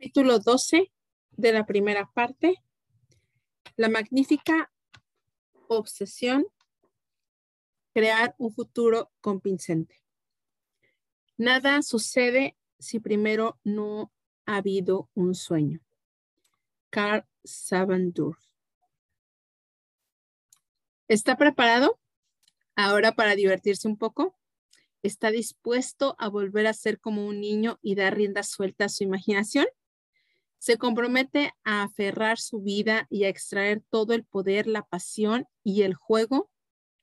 Capítulo 12 de la primera parte. La magnífica obsesión. Crear un futuro convincente. Nada sucede si primero no ha habido un sueño. Carl Savandur. ¿Está preparado ahora para divertirse un poco? ¿Está dispuesto a volver a ser como un niño y dar rienda suelta a su imaginación? Se compromete a aferrar su vida y a extraer todo el poder, la pasión y el juego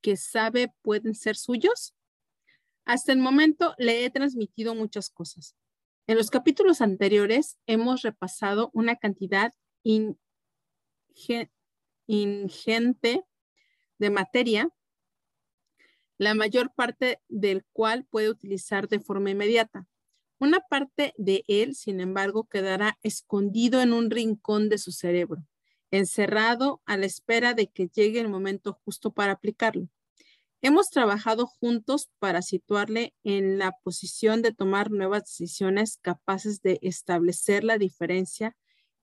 que sabe pueden ser suyos. Hasta el momento le he transmitido muchas cosas. En los capítulos anteriores hemos repasado una cantidad ingente de materia, la mayor parte del cual puede utilizar de forma inmediata. Una parte de él, sin embargo, quedará escondido en un rincón de su cerebro, encerrado a la espera de que llegue el momento justo para aplicarlo. Hemos trabajado juntos para situarle en la posición de tomar nuevas decisiones capaces de establecer la diferencia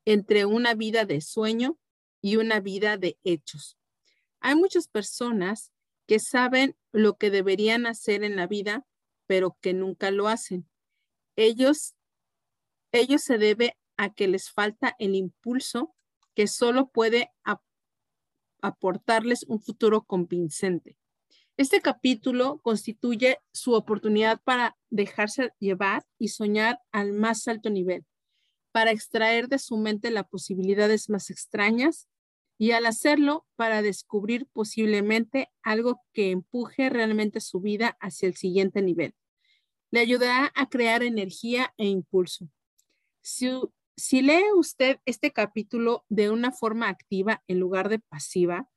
entre una vida de sueño y una vida de hechos. Hay muchas personas que saben lo que deberían hacer en la vida, pero que nunca lo hacen ellos, ellos se debe a que les falta el impulso que solo puede aportarles un futuro convincente. Este capítulo constituye su oportunidad para dejarse llevar y soñar al más alto nivel, para extraer de su mente las posibilidades más extrañas y al hacerlo para descubrir posiblemente algo que empuje realmente su vida hacia el siguiente nivel le ayudará a crear energía e impulso. Si, lee usted este capítulo de una forma activa en lugar de pasiva,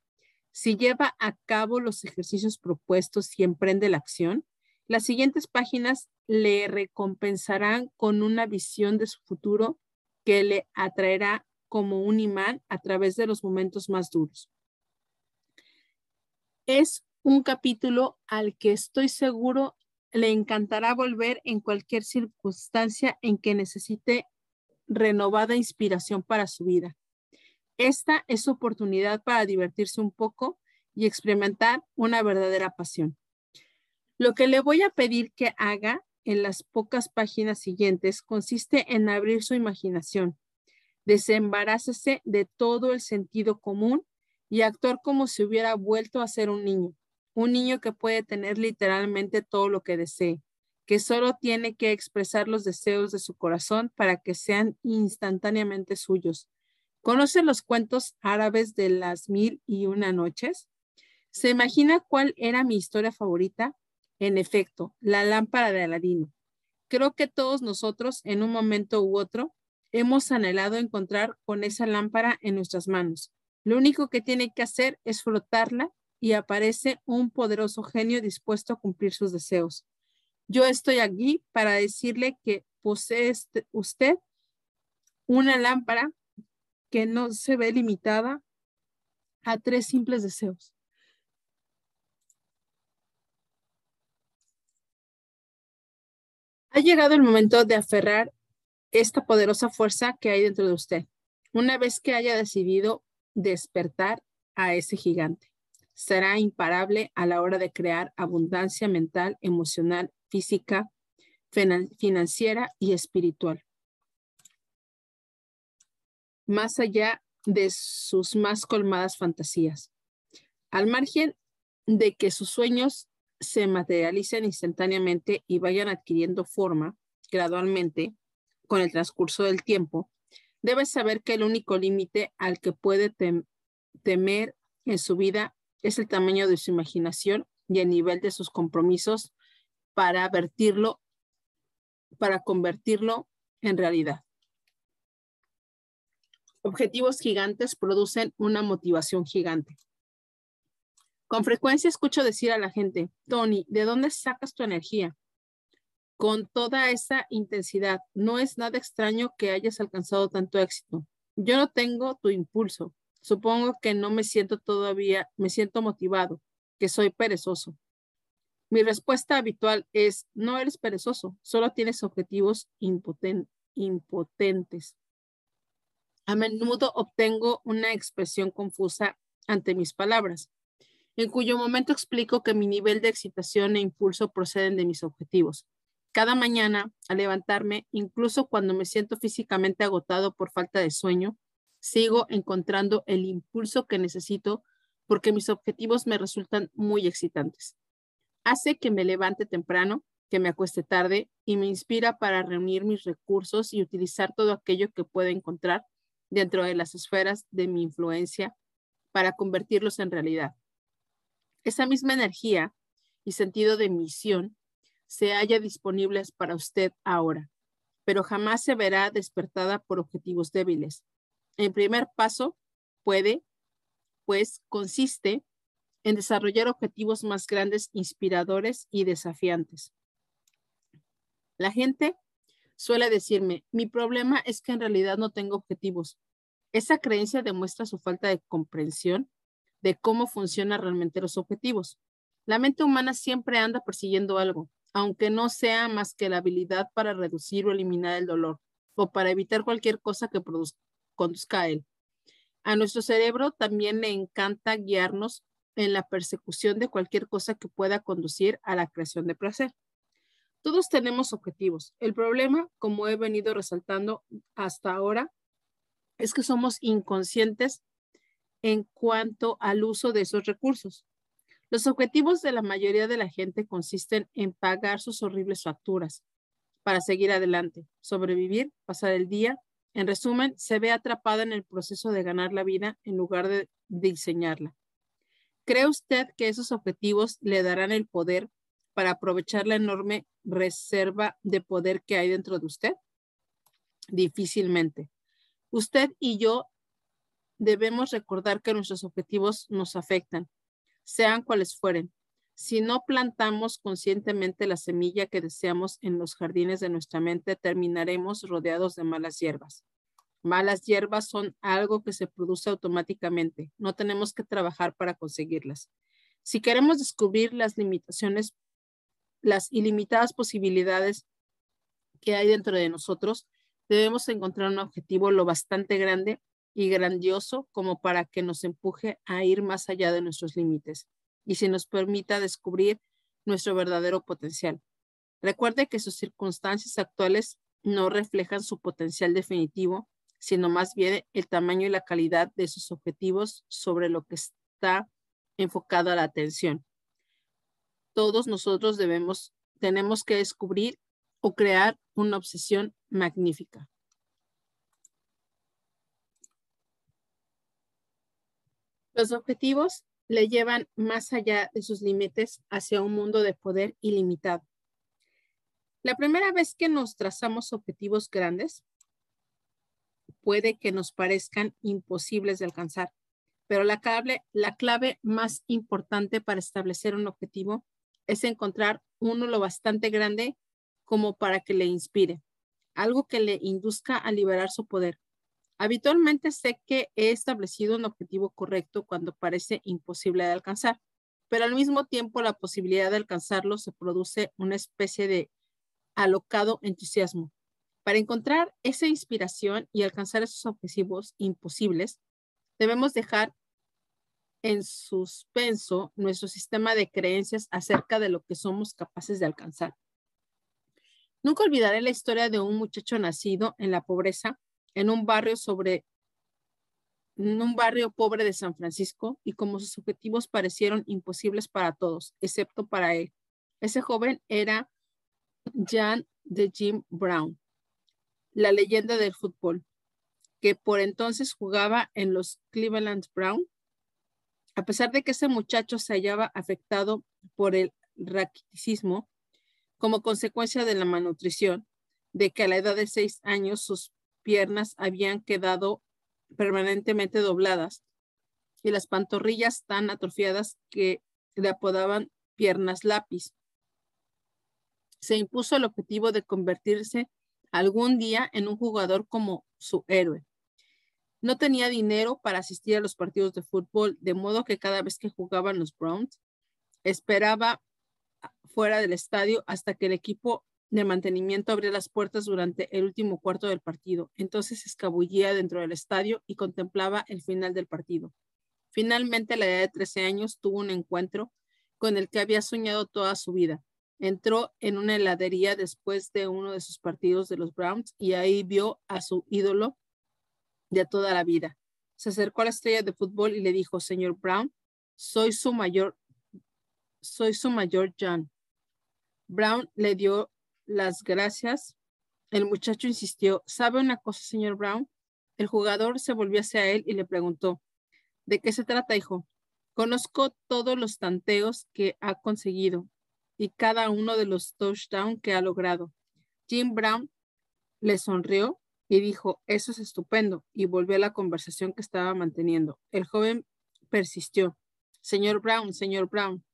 si lleva a cabo los ejercicios propuestos y emprende la acción, las siguientes páginas le recompensarán con una visión de su futuro que le atraerá como un imán a través de los momentos más duros. Es un capítulo al que estoy seguro le encantará volver en cualquier circunstancia en que necesite renovada inspiración para su vida. Esta es su oportunidad para divertirse un poco y experimentar una verdadera pasión. Lo que le voy a pedir que haga en las pocas páginas siguientes consiste en abrir su imaginación, desembarácese de todo el sentido común y actuar como si hubiera vuelto a ser un niño un niño que puede tener literalmente todo lo que desee, que solo tiene que expresar los deseos de su corazón para que sean instantáneamente suyos. ¿Conoce los cuentos árabes de las mil y una noches? ¿Se imagina cuál era mi historia favorita? En efecto, la lámpara de Aladino. Creo que todos nosotros, en un momento u otro, hemos anhelado encontrar con esa lámpara en nuestras manos. Lo único que tiene que hacer es frotarla y aparece un poderoso genio dispuesto a cumplir sus deseos. Yo estoy aquí para decirle que posee este, usted una lámpara que no se ve limitada a tres simples deseos. Ha llegado el momento de aferrar esta poderosa fuerza que hay dentro de usted, una vez que haya decidido despertar a ese gigante será imparable a la hora de crear abundancia mental, emocional, física, financiera y espiritual. Más allá de sus más colmadas fantasías. Al margen de que sus sueños se materialicen instantáneamente y vayan adquiriendo forma gradualmente con el transcurso del tiempo, debes saber que el único límite al que puede temer en su vida es el tamaño de su imaginación y el nivel de sus compromisos para vertirlo, para convertirlo en realidad. Objetivos gigantes producen una motivación gigante. Con frecuencia escucho decir a la gente, Tony, ¿de dónde sacas tu energía? Con toda esa intensidad, no es nada extraño que hayas alcanzado tanto éxito. Yo no tengo tu impulso, Supongo que no me siento todavía, me siento motivado, que soy perezoso. Mi respuesta habitual es, no eres perezoso, solo tienes objetivos impotentes. A menudo obtengo una expresión confusa ante mis palabras, en cuyo momento explico que mi nivel de excitación e impulso proceden de mis objetivos. Cada mañana, al levantarme, incluso cuando me siento físicamente agotado por falta de sueño, sigo encontrando el impulso que necesito porque mis objetivos me resultan muy excitantes. Hace que me levante temprano, que me acueste tarde y me inspira para reunir mis recursos y utilizar todo aquello que pueda encontrar dentro de las esferas de mi influencia para convertirlos en realidad. Esa misma energía y sentido de misión se halla disponibles para usted ahora, pero jamás se verá despertada por objetivos débiles. El primer paso puede, pues, consiste en desarrollar objetivos más grandes, inspiradores y desafiantes. La gente suele decirme, mi problema es que en realidad no tengo objetivos. Esa creencia demuestra su falta de comprensión de cómo funcionan realmente los objetivos. La mente humana siempre anda persiguiendo algo, aunque no sea más que la habilidad para reducir o eliminar el dolor o para evitar cualquier cosa que conduzca a él. A nuestro cerebro también le encanta guiarnos en la persecución de cualquier cosa que pueda conducir a la creación de placer. Todos tenemos objetivos. El problema, como he venido resaltando hasta ahora, es que somos inconscientes en cuanto al uso de esos recursos. Los objetivos de la mayoría de la gente consisten en pagar sus horribles facturas para seguir adelante, sobrevivir, pasar el día. En resumen, se ve atrapada en el proceso de ganar la vida en lugar de diseñarla. ¿Cree usted que esos objetivos le darán el poder para aprovechar la enorme reserva de poder que hay dentro de usted? Difícilmente. Usted y yo debemos recordar que nuestros objetivos nos afectan, sean cuales fueren. Si no plantamos conscientemente la semilla que deseamos en los jardines de nuestra mente, terminaremos rodeados de malas hierbas. Malas hierbas son algo que se produce automáticamente. No tenemos que trabajar para conseguirlas. Si queremos descubrir las limitaciones, las ilimitadas posibilidades que hay dentro de nosotros, debemos encontrar un objetivo lo bastante grande y grandioso como para que nos empuje a ir más allá de nuestros límites y si nos permita descubrir nuestro verdadero potencial. Recuerde que sus circunstancias actuales no reflejan su potencial definitivo, sino más bien el tamaño y la calidad de sus objetivos sobre lo que está enfocada la atención. Todos nosotros debemos, tenemos que descubrir o crear una obsesión magnífica. Los objetivos le llevan más allá de sus límites hacia un mundo de poder ilimitado. La primera vez que nos trazamos objetivos grandes, puede que nos parezcan imposibles de alcanzar, pero la clave, la clave más importante para establecer un objetivo es encontrar uno lo bastante grande como para que le inspire, algo que le induzca a liberar su poder, Habitualmente sé que he establecido un objetivo correcto cuando parece imposible de alcanzar, pero al mismo tiempo la posibilidad de alcanzarlo se produce una especie de alocado entusiasmo. Para encontrar esa inspiración y alcanzar esos objetivos imposibles, debemos dejar en suspenso nuestro sistema de creencias acerca de lo que somos capaces de alcanzar. Nunca olvidaré la historia de un muchacho nacido en la pobreza en un barrio sobre en un barrio pobre de San Francisco y como sus objetivos parecieron imposibles para todos, excepto para él. Ese joven era Jan de Jim Brown, la leyenda del fútbol, que por entonces jugaba en los Cleveland Brown. A pesar de que ese muchacho se hallaba afectado por el raquitismo como consecuencia de la malnutrición, de que a la edad de seis años sus piernas habían quedado permanentemente dobladas y las pantorrillas tan atrofiadas que le apodaban piernas lápiz. Se impuso el objetivo de convertirse algún día en un jugador como su héroe. No tenía dinero para asistir a los partidos de fútbol, de modo que cada vez que jugaban los Browns, esperaba fuera del estadio hasta que el equipo de mantenimiento abría las puertas durante el último cuarto del partido. Entonces escabullía dentro del estadio y contemplaba el final del partido. Finalmente, a la edad de 13 años, tuvo un encuentro con el que había soñado toda su vida. Entró en una heladería después de uno de sus partidos de los Browns y ahí vio a su ídolo de toda la vida. Se acercó a la estrella de fútbol y le dijo, señor Brown, soy su mayor, soy su mayor John. Brown le dio las gracias. El muchacho insistió, ¿sabe una cosa, señor Brown? El jugador se volvió hacia él y le preguntó, ¿de qué se trata, hijo? Conozco todos los tanteos que ha conseguido y cada uno de los touchdowns que ha logrado. Jim Brown le sonrió y dijo, eso es estupendo, y volvió a la conversación que estaba manteniendo. El joven persistió, señor Brown, señor Brown.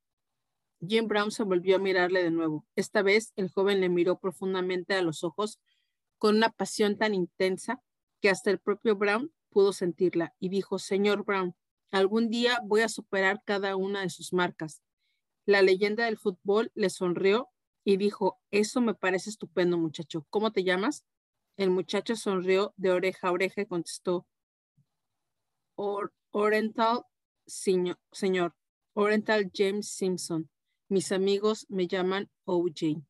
Jim Brown se volvió a mirarle de nuevo. Esta vez el joven le miró profundamente a los ojos con una pasión tan intensa que hasta el propio Brown pudo sentirla y dijo, señor Brown, Algún día voy a superar cada una de sus marcas. La leyenda del fútbol le sonrió y dijo, eso me parece estupendo, muchacho. ¿Cómo te llamas? El muchacho sonrió de oreja a oreja y contestó, Oriental, señor, Oriental James Simpson. Mis amigos me llaman OJ.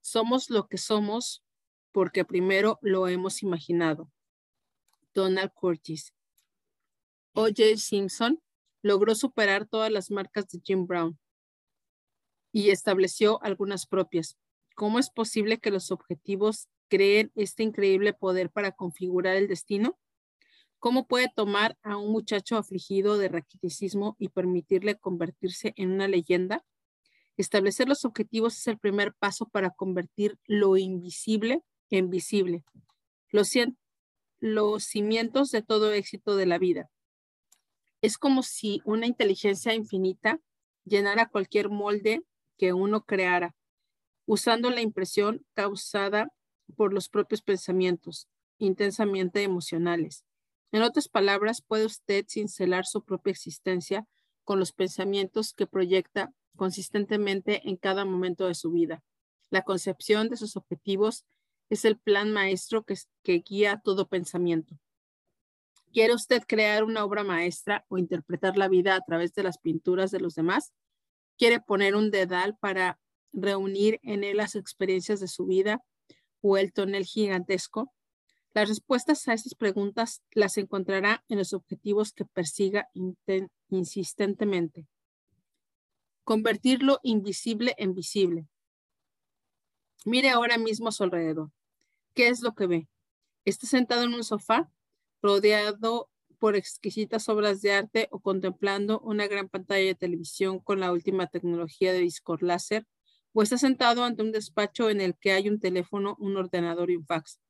Somos lo que somos porque primero lo hemos imaginado. Donald Curtis. O.J. Simpson logró superar todas las marcas de Jim Brown y estableció algunas propias. ¿Cómo es posible que los objetivos creen este increíble poder para configurar el destino? ¿Cómo puede tomar a un muchacho afligido de raquiticismo y permitirle convertirse en una leyenda? Establecer los objetivos es el primer paso para convertir lo invisible en visible, los, los cimientos de todo éxito de la vida es como si una inteligencia infinita llenara cualquier molde que uno creara, usando la impresión causada por los propios pensamientos, intensamente emocionales. En otras palabras, puede usted cincelar su propia existencia con los pensamientos que proyecta consistentemente en cada momento de su vida. La concepción de sus objetivos es el plan maestro que, guía todo pensamiento. ¿Quiere usted crear una obra maestra o interpretar la vida a través de las pinturas de los demás? ¿Quiere poner un dedal para reunir en él las experiencias de su vida o el tonel gigantesco? Las respuestas a estas preguntas las encontrará en los objetivos que persiga insistentemente. Convertir lo invisible en visible. Mire ahora mismo a su alrededor. ¿Qué es lo que ve? ¿Está sentado en un sofá? rodeado por exquisitas obras de arte o contemplando una gran pantalla de televisión con la última tecnología de disco láser, o está sentado ante un despacho en el que hay un teléfono, un ordenador y un fax.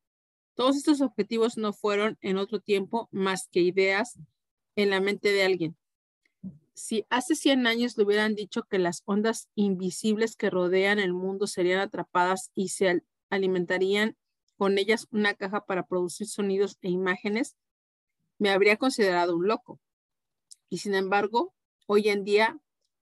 Todos estos objetivos no fueron en otro tiempo más que ideas en la mente de alguien. Si hace 100 años le hubieran dicho que las ondas invisibles que rodean el mundo serían atrapadas y se alimentarían con ellas una caja para producir sonidos e imágenes, me habría considerado un loco. Y sin embargo, hoy en día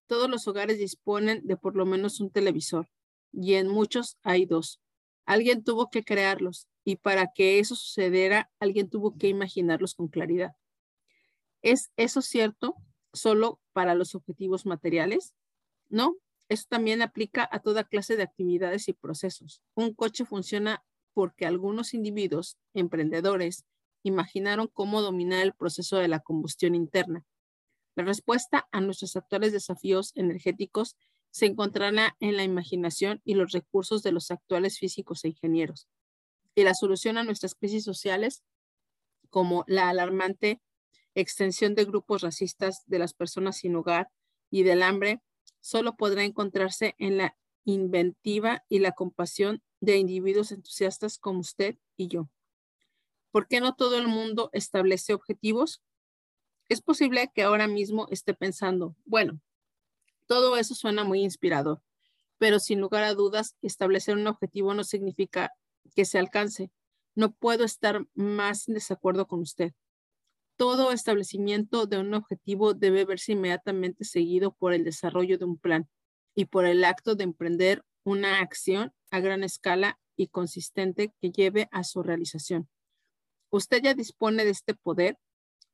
todos los hogares disponen de por lo menos un televisor y en muchos hay dos. Alguien tuvo que crearlos y para que eso sucediera, alguien tuvo que imaginarlos con claridad. ¿Es eso cierto solo para los objetivos materiales? No, eso también aplica a toda clase de actividades y procesos. Un coche funciona porque algunos individuos, emprendedores, imaginaron cómo dominar el proceso de la combustión interna. La respuesta a nuestros actuales desafíos energéticos se encontrará en la imaginación y los recursos de los actuales físicos e ingenieros. Y la solución a nuestras crisis sociales, como la alarmante extensión de grupos racistas de las personas sin hogar y del hambre, solo podrá encontrarse en la inventiva y la compasión de individuos entusiastas como usted y yo. ¿Por qué no todo el mundo establece objetivos? Es posible que ahora mismo esté pensando, bueno, todo eso suena muy inspirador, pero sin lugar a dudas, establecer un objetivo no significa que se alcance. No puedo estar más en desacuerdo con usted. Todo establecimiento de un objetivo debe verse inmediatamente seguido por el desarrollo de un plan y por el acto de emprender una acción a gran escala y consistente que lleve a su realización. Usted ya dispone de este poder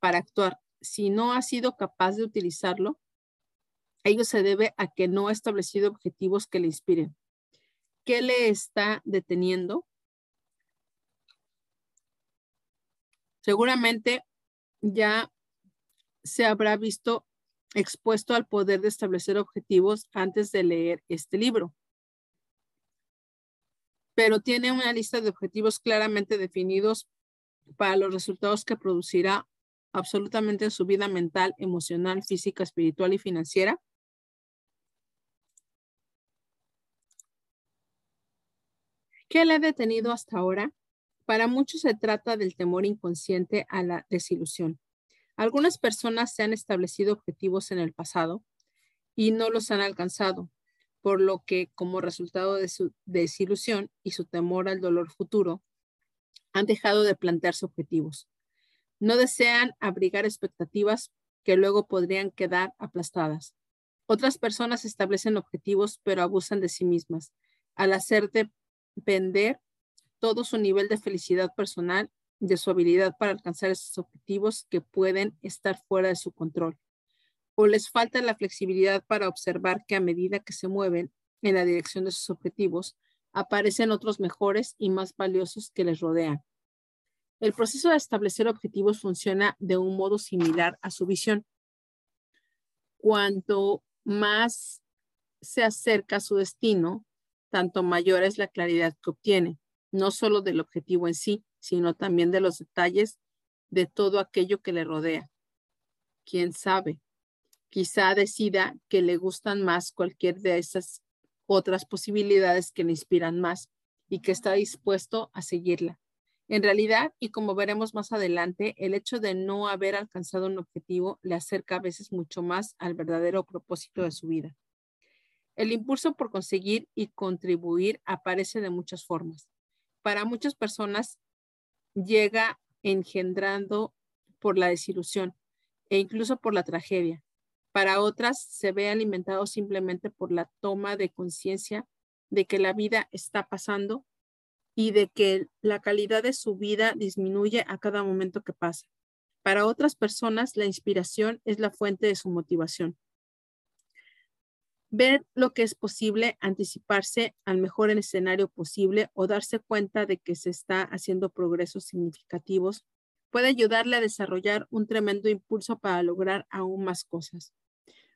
para actuar. Si no ha sido capaz de utilizarlo, ello se debe a que no ha establecido objetivos que le inspiren. ¿Qué le está deteniendo? Seguramente ya se habrá visto expuesto al poder de establecer objetivos antes de leer este libro. Pero tiene una lista de objetivos claramente definidos para los resultados que producirá absolutamente en su vida mental, emocional, física, espiritual y financiera. ¿Qué le ha detenido hasta ahora? Para muchos se trata del temor inconsciente a la desilusión. Algunas personas se han establecido objetivos en el pasado y no los han alcanzado, por lo que como resultado de su desilusión y su temor al dolor futuro, han dejado de plantearse objetivos. No desean abrigar expectativas que luego podrían quedar aplastadas. Otras personas establecen objetivos pero abusan de sí mismas al hacer depender todo su nivel de felicidad personal de su habilidad para alcanzar esos objetivos que pueden estar fuera de su control. O les falta la flexibilidad para observar que a medida que se mueven en la dirección de sus objetivos, aparecen otros mejores y más valiosos que les rodean. El proceso de establecer objetivos funciona de un modo similar a su visión. Cuanto más se acerca a su destino, tanto mayor es la claridad que obtiene, no solo del objetivo en sí, sino también de los detalles de todo aquello que le rodea. ¿Quién sabe? Quizá decida que le gustan más cualquier de esas otras posibilidades que le inspiran más y que está dispuesto a seguirla. En realidad, y como veremos más adelante, el hecho de no haber alcanzado un objetivo le acerca a veces mucho más al verdadero propósito de su vida. El impulso por conseguir y contribuir aparece de muchas formas. Para muchas personas llega engendrando por la desilusión e incluso por la tragedia. Para otras se ve alimentado simplemente por la toma de conciencia de que la vida está pasando y de que la calidad de su vida disminuye a cada momento que pasa. Para otras personas, la inspiración es la fuente de su motivación ver lo que es posible, anticiparse al mejor escenario posible o darse cuenta de que se está haciendo progresos significativos puede ayudarle a desarrollar un tremendo impulso para lograr aún más cosas.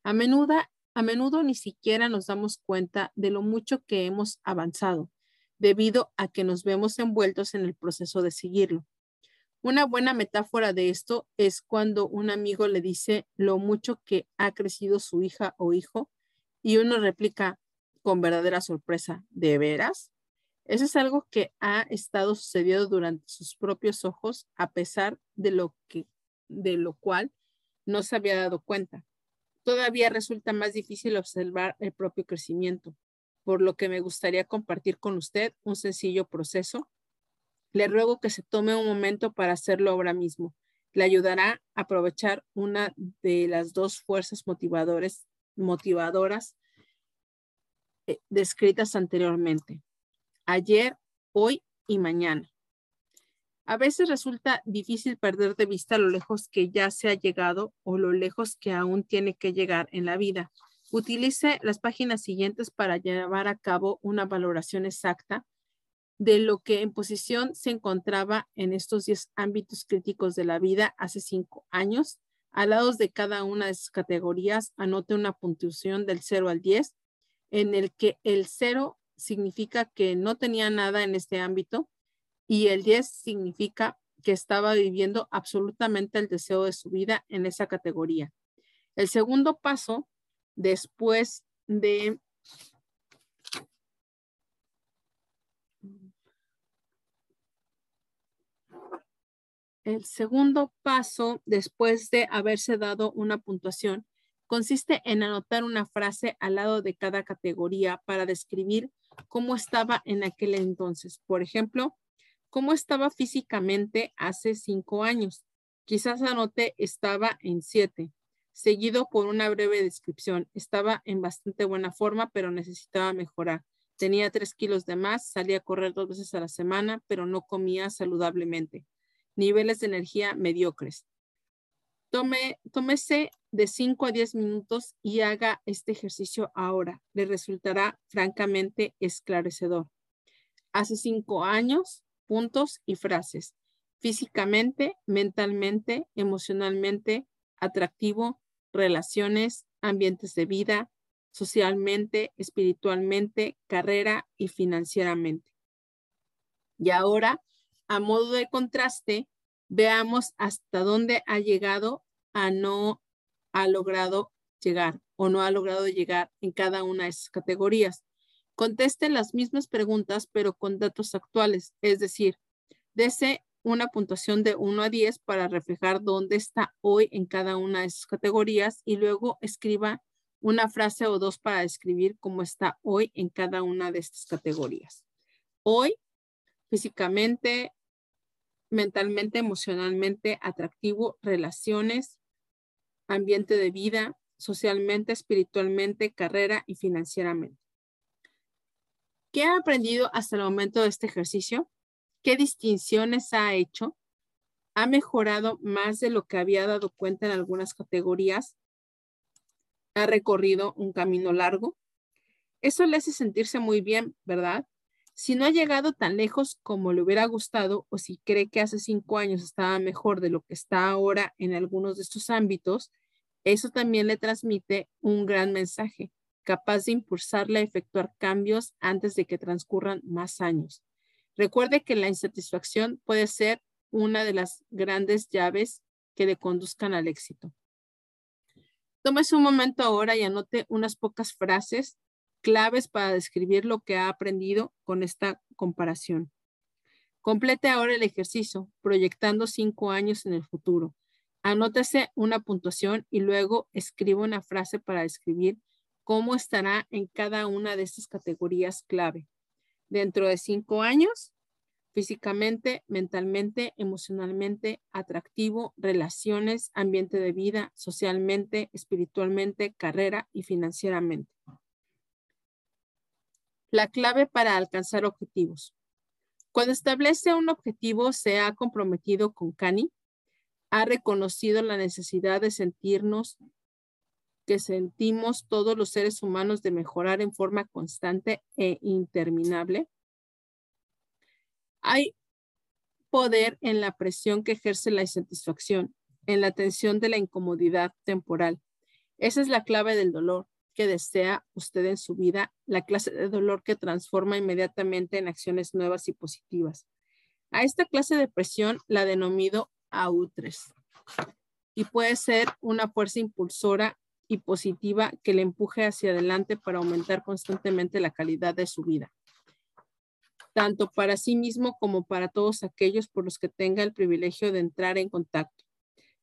A menudo, a menudo ni siquiera nos damos cuenta de lo mucho que hemos avanzado debido a que nos vemos envueltos en el proceso de seguirlo. Una buena metáfora de esto es cuando un amigo le dice lo mucho que ha crecido su hija o hijo y uno replica con verdadera sorpresa, ¿de veras? Eso es algo que ha estado sucediendo durante sus propios ojos, a pesar de lo, que, de lo cual no se había dado cuenta. Todavía resulta más difícil observar el propio crecimiento, por lo que me gustaría compartir con usted un sencillo proceso. Le ruego que se tome un momento para hacerlo ahora mismo. Le ayudará a aprovechar una de las dos fuerzas motivadores motivadoras eh, descritas anteriormente, ayer, hoy y mañana. A veces resulta difícil perder de vista lo lejos que ya se ha llegado o lo lejos que aún tiene que llegar en la vida. Utilice las páginas siguientes para llevar a cabo una valoración exacta de lo que en posición se encontraba en estos 10 ámbitos críticos de la vida hace cinco años al lado de cada una de esas categorías, anote una puntuación del 0 al 10, en el que el 0 significa que no tenía nada en este ámbito y el 10 significa que estaba viviendo absolutamente el deseo de su vida en esa categoría. El segundo paso, después de El segundo paso, después de haberse dado una puntuación, consiste en anotar una frase al lado de cada categoría para describir cómo estaba en aquel entonces. Por ejemplo, cómo estaba físicamente hace cinco años. Quizás anote estaba en siete, seguido por una breve descripción. Estaba en bastante buena forma, pero necesitaba mejorar. Tenía tres kilos de más, salía a correr dos veces a la semana, pero no comía saludablemente. Niveles de energía mediocres. Tome, tómese de 5 a 10 minutos y haga este ejercicio ahora. Le resultará francamente esclarecedor. Hace cinco años, puntos y frases. Físicamente, mentalmente, emocionalmente, atractivo, relaciones, ambientes de vida, socialmente, espiritualmente, carrera y financieramente. Y ahora, a modo de contraste, veamos hasta dónde ha llegado a no ha logrado llegar o no ha logrado llegar en cada una de esas categorías. Conteste las mismas preguntas, pero con datos actuales, es decir, dese una puntuación de 1 a 10 para reflejar dónde está hoy en cada una de esas categorías y luego escriba una frase o dos para describir cómo está hoy en cada una de estas categorías. Hoy, físicamente, mentalmente, emocionalmente, atractivo, relaciones, ambiente de vida, socialmente, espiritualmente, carrera y financieramente. ¿Qué ha aprendido hasta el momento de este ejercicio? ¿Qué distinciones ha hecho? ¿Ha mejorado más de lo que había dado cuenta en algunas categorías? ¿Ha recorrido un camino largo? Eso le hace sentirse muy bien, ¿verdad? Si no ha llegado tan lejos como le hubiera gustado o si cree que hace cinco años estaba mejor de lo que está ahora en algunos de estos ámbitos, eso también le transmite un gran mensaje, capaz de impulsarle a efectuar cambios antes de que transcurran más años. Recuerde que la insatisfacción puede ser una de las grandes llaves que le conduzcan al éxito. Tómese un momento ahora y anote unas pocas frases claves para describir lo que ha aprendido con esta comparación. Complete ahora el ejercicio, proyectando cinco años en el futuro. Anótese una puntuación y luego escriba una frase para describir cómo estará en cada una de estas categorías clave. Dentro de cinco años, físicamente, mentalmente, emocionalmente, atractivo, relaciones, ambiente de vida, socialmente, espiritualmente, carrera y financieramente. La clave para alcanzar objetivos. Cuando establece un objetivo, se ha comprometido con Cani, ha reconocido la necesidad de sentirnos que sentimos todos los seres humanos de mejorar en forma constante e interminable. Hay poder en la presión que ejerce la insatisfacción, en la tensión de la incomodidad temporal. Esa es la clave del dolor que desea usted en su vida, la clase de dolor que transforma inmediatamente en acciones nuevas y positivas. A esta clase de presión la denomino autres y puede ser una fuerza impulsora y positiva que le empuje hacia adelante para aumentar constantemente la calidad de su vida, tanto para sí mismo como para todos aquellos por los que tenga el privilegio de entrar en contacto.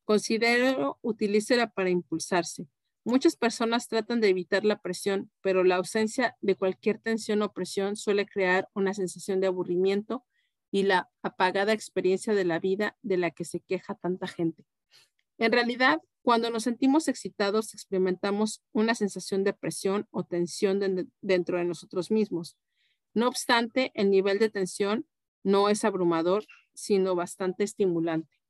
Considero utilícela para impulsarse, Muchas personas tratan de evitar la presión, pero la ausencia de cualquier tensión o presión suele crear una sensación de aburrimiento y la apagada experiencia de la vida de la que se queja tanta gente. En realidad, cuando nos sentimos excitados, experimentamos una sensación de presión o tensión dentro de nosotros mismos. No obstante, el nivel de tensión no es abrumador, sino bastante estimulante.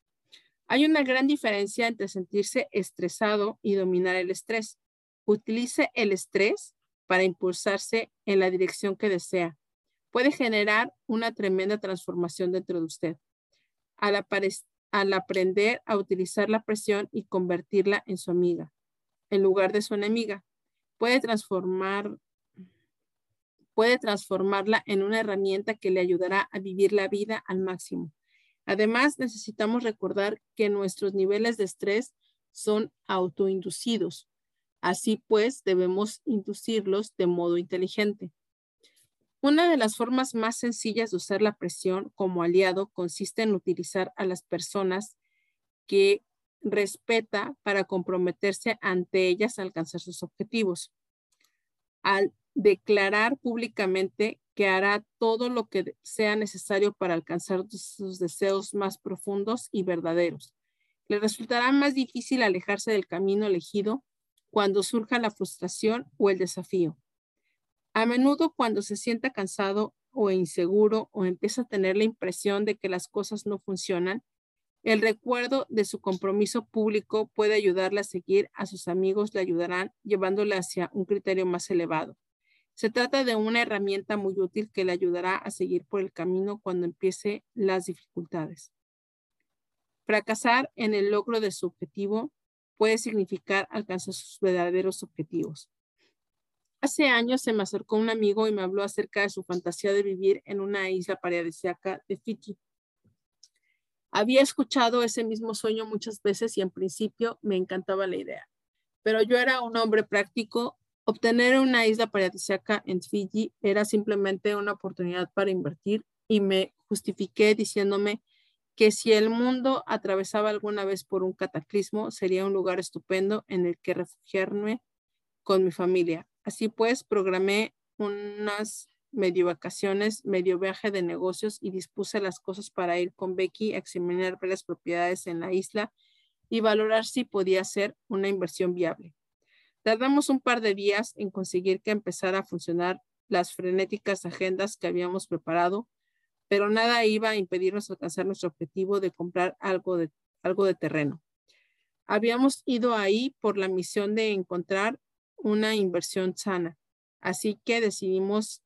Hay una gran diferencia entre sentirse estresado y dominar el estrés. Utilice el estrés para impulsarse en la dirección que desea. Puede generar una tremenda transformación dentro de usted. Al, aprender a utilizar la presión y convertirla en su amiga, en lugar de su enemiga, puede transformar puede transformarla en una herramienta que le ayudará a vivir la vida al máximo. Además, necesitamos recordar que nuestros niveles de estrés son autoinducidos. Así pues, debemos inducirlos de modo inteligente. Una de las formas más sencillas de usar la presión como aliado consiste en utilizar a las personas que respeta para comprometerse ante ellas a alcanzar sus objetivos. Al declarar públicamente que hará todo lo que sea necesario para alcanzar sus deseos más profundos y verdaderos. Le resultará más difícil alejarse del camino elegido cuando surja la frustración o el desafío. A menudo cuando se sienta cansado o inseguro o empieza a tener la impresión de que las cosas no funcionan, el recuerdo de su compromiso público puede ayudarle a seguir, a sus amigos le ayudarán llevándole hacia un criterio más elevado. Se trata de una herramienta muy útil que le ayudará a seguir por el camino cuando empiece las dificultades. Fracasar en el logro de su objetivo puede significar alcanzar sus verdaderos objetivos. Hace años se me acercó un amigo y me habló acerca de su fantasía de vivir en una isla paradisíaca de Fiji. Había escuchado ese mismo sueño muchas veces y en principio me encantaba la idea. Pero yo era un hombre práctico. Obtener una isla paradisíaca en Fiji era simplemente una oportunidad para invertir y me justifiqué diciéndome que si el mundo atravesaba alguna vez por un cataclismo, sería un lugar estupendo en el que refugiarme con mi familia. Así pues, programé unas medio vacaciones, medio viaje de negocios y dispuse las cosas para ir con Becky a examinar varias propiedades en la isla y valorar si podía ser una inversión viable. Tardamos un par de días en conseguir que empezara a funcionar las frenéticas agendas que habíamos preparado, pero nada iba a impedirnos alcanzar nuestro objetivo de comprar algo de, algo de terreno. Habíamos ido ahí por la misión de encontrar una inversión sana. Así que decidimos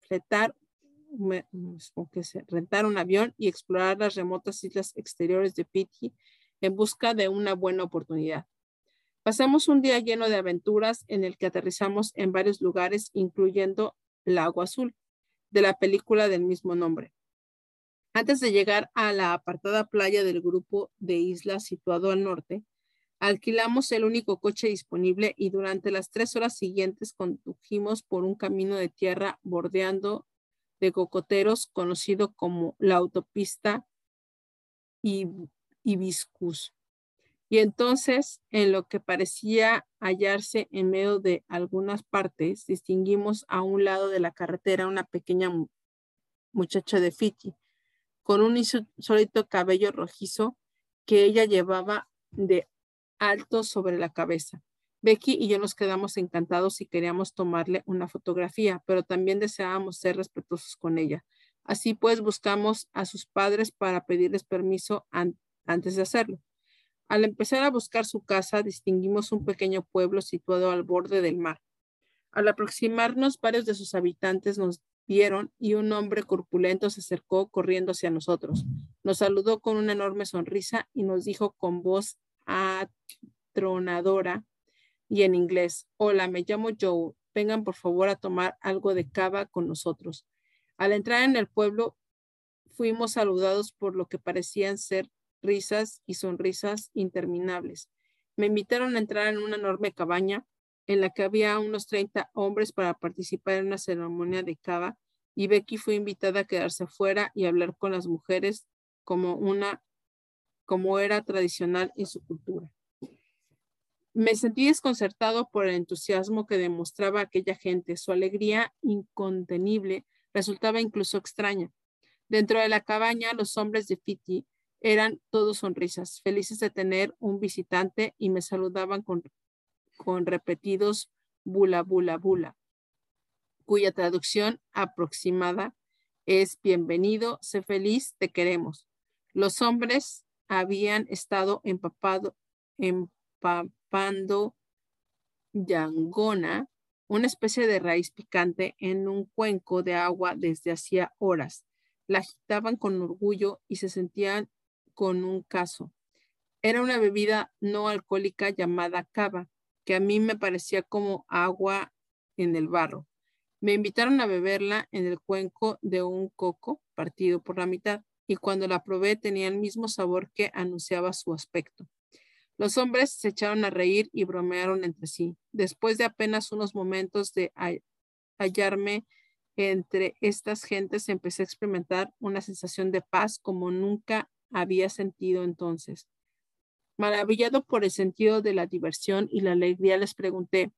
fletar, rentar un avión y explorar las remotas islas exteriores de Fiji en busca de una buena oportunidad. Pasamos un día lleno de aventuras en el que aterrizamos en varios lugares, incluyendo Lago Azul, de la película del mismo nombre. Antes de llegar a la apartada playa del grupo de islas situado al norte, Alquilamos el único coche disponible y durante las tres horas siguientes condujimos por un camino de tierra bordeando de cocoteros conocido como la autopista Hibiscus. Y entonces, en lo que parecía hallarse en medio de algunas partes, distinguimos a un lado de la carretera una pequeña muchacha de Fiji, con un insólito cabello rojizo que ella llevaba de alto sobre la cabeza. Becky y yo nos quedamos encantados y queríamos tomarle una fotografía, pero también deseábamos ser respetuosos con ella. Así pues, buscamos a sus padres para pedirles permiso antes de hacerlo. Al empezar a buscar su casa, distinguimos un pequeño pueblo situado al borde del mar. Al aproximarnos, varios de sus habitantes nos vieron y un hombre corpulento se acercó corriendo hacia nosotros. Nos saludó con una enorme sonrisa y nos dijo con voz atronadora y en inglés, hola, me llamo Joe, vengan por favor a tomar algo de cava con nosotros. Al entrar en el pueblo, fuimos saludados por lo que parecían ser risas y sonrisas interminables. Me invitaron a entrar en una enorme cabaña en la que había unos 30 hombres para participar en una ceremonia de cava y Becky fue invitada a quedarse afuera y hablar con las mujeres como una como era tradicional en su cultura. Me sentí desconcertado por el entusiasmo que demostraba aquella gente. Su alegría incontenible resultaba incluso extraña. Dentro de la cabaña, los hombres de Fiti eran todos sonrisas, felices de tener un visitante y me saludaban con, con repetidos bula, bula, bula, cuya traducción aproximada es bienvenido, sé feliz, te queremos. Los hombres habían estado empapado, empapando yangona, una especie de raíz picante, en un cuenco de agua desde hacía horas. La agitaban con orgullo y se sentían con un caso. Era una bebida no alcohólica llamada cava, que a mí me parecía como agua en el barro. Me invitaron a beberla en el cuenco de un coco partido por la mitad y cuando la probé tenía el mismo sabor que anunciaba su aspecto. Los hombres se echaron a reír y bromearon entre sí. Después de apenas unos momentos de hallarme entre estas gentes, empecé a experimentar una sensación de paz como nunca había sentido entonces. Maravillado por el sentido de la diversión y la alegría, les pregunté,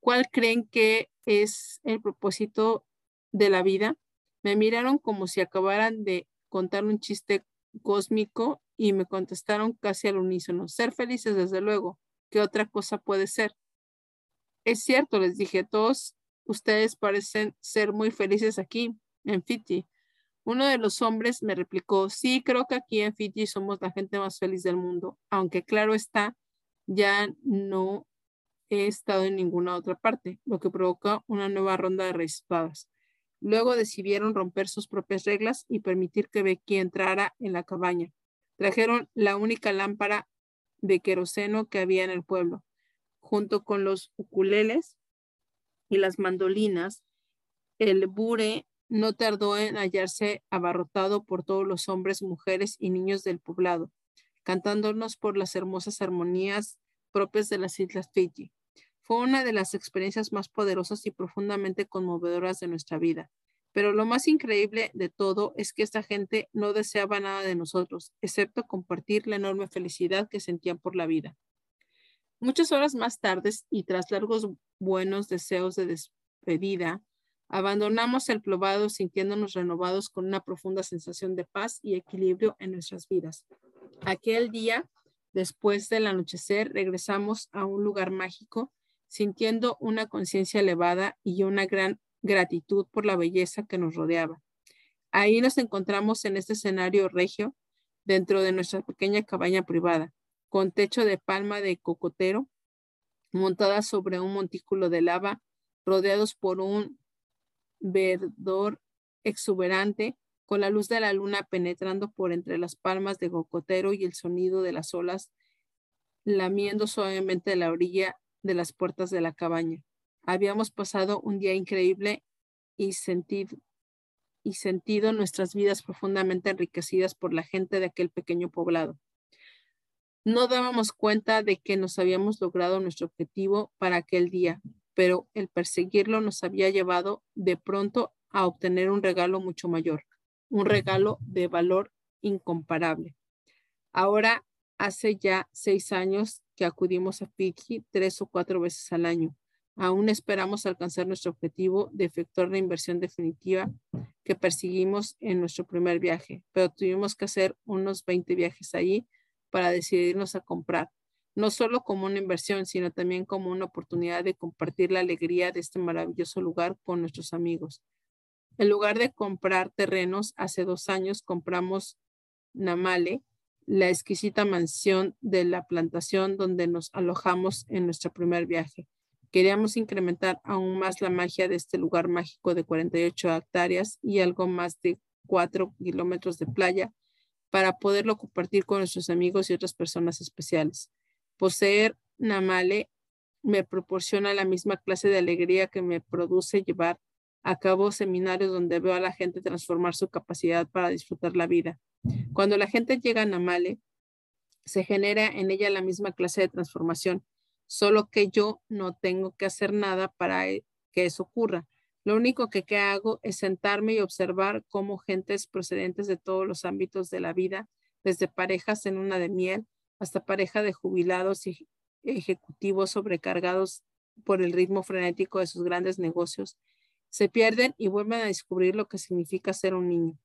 ¿cuál creen que es el propósito de la vida? Me miraron como si acabaran de contar un chiste cósmico y me contestaron casi al unísono, ser felices desde luego, ¿qué otra cosa puede ser? Es cierto, les dije, todos ustedes parecen ser muy felices aquí, en Fiji. Uno de los hombres me replicó, sí, creo que aquí en Fiji somos la gente más feliz del mundo, aunque claro está, ya no he estado en ninguna otra parte, lo que provocó una nueva ronda de registradas. Luego decidieron romper sus propias reglas y permitir que Becky entrara en la cabaña. Trajeron la única lámpara de queroseno que había en el pueblo, junto con los ukuleles y las mandolinas. El bure no tardó en hallarse abarrotado por todos los hombres, mujeres y niños del poblado, cantándonos por las hermosas armonías propias de las Islas Fiji. Fue una de las experiencias más poderosas y profundamente conmovedoras de nuestra vida. Pero lo más increíble de todo es que esta gente no deseaba nada de nosotros, excepto compartir la enorme felicidad que sentían por la vida. Muchas horas más tarde y tras largos buenos deseos de despedida, abandonamos el poblado sintiéndonos renovados con una profunda sensación de paz y equilibrio en nuestras vidas. Aquel día, después del anochecer, regresamos a un lugar mágico sintiendo una conciencia elevada y una gran gratitud por la belleza que nos rodeaba. Ahí nos encontramos en este escenario regio, dentro de nuestra pequeña cabaña privada, con techo de palma de cocotero, montada sobre un montículo de lava, rodeados por un verdor exuberante, con la luz de la luna penetrando por entre las palmas de cocotero y el sonido de las olas lamiendo suavemente la orilla de las puertas de la cabaña. Habíamos pasado un día increíble y sentido, y sentido nuestras vidas profundamente enriquecidas por la gente de aquel pequeño poblado. No dábamos cuenta de que nos habíamos logrado nuestro objetivo para aquel día, pero el perseguirlo nos había llevado de pronto a obtener un regalo mucho mayor, un regalo de valor incomparable. Ahora, hace ya seis años que acudimos a Fiji tres o cuatro veces al año. Aún esperamos alcanzar nuestro objetivo de efectuar la inversión definitiva que perseguimos en nuestro primer viaje, pero tuvimos que hacer unos 20 viajes allí para decidirnos a comprar, no solo como una inversión, sino también como una oportunidad de compartir la alegría de este maravilloso lugar con nuestros amigos. En lugar de comprar terrenos, hace dos años compramos Namale, la exquisita mansión de la plantación donde nos alojamos en nuestro primer viaje. Queríamos incrementar aún más la magia de este lugar mágico de 48 hectáreas y algo más de 4 kilómetros de playa para poderlo compartir con nuestros amigos y otras personas especiales. Poseer Namale me proporciona la misma clase de alegría que me produce llevar a cabo seminarios donde veo a la gente transformar su capacidad para disfrutar la vida. Cuando la gente llega a Namale, se genera en ella la misma clase de transformación, solo que yo no tengo que hacer nada para e, que eso ocurra. Lo único que, hago es sentarme y observar cómo gentes procedentes de todos los ámbitos de la vida, desde parejas en una de miel hasta pareja de jubilados y ejecutivos sobrecargados por el ritmo frenético de sus grandes negocios, se pierden y vuelven a descubrir lo que significa ser un niño.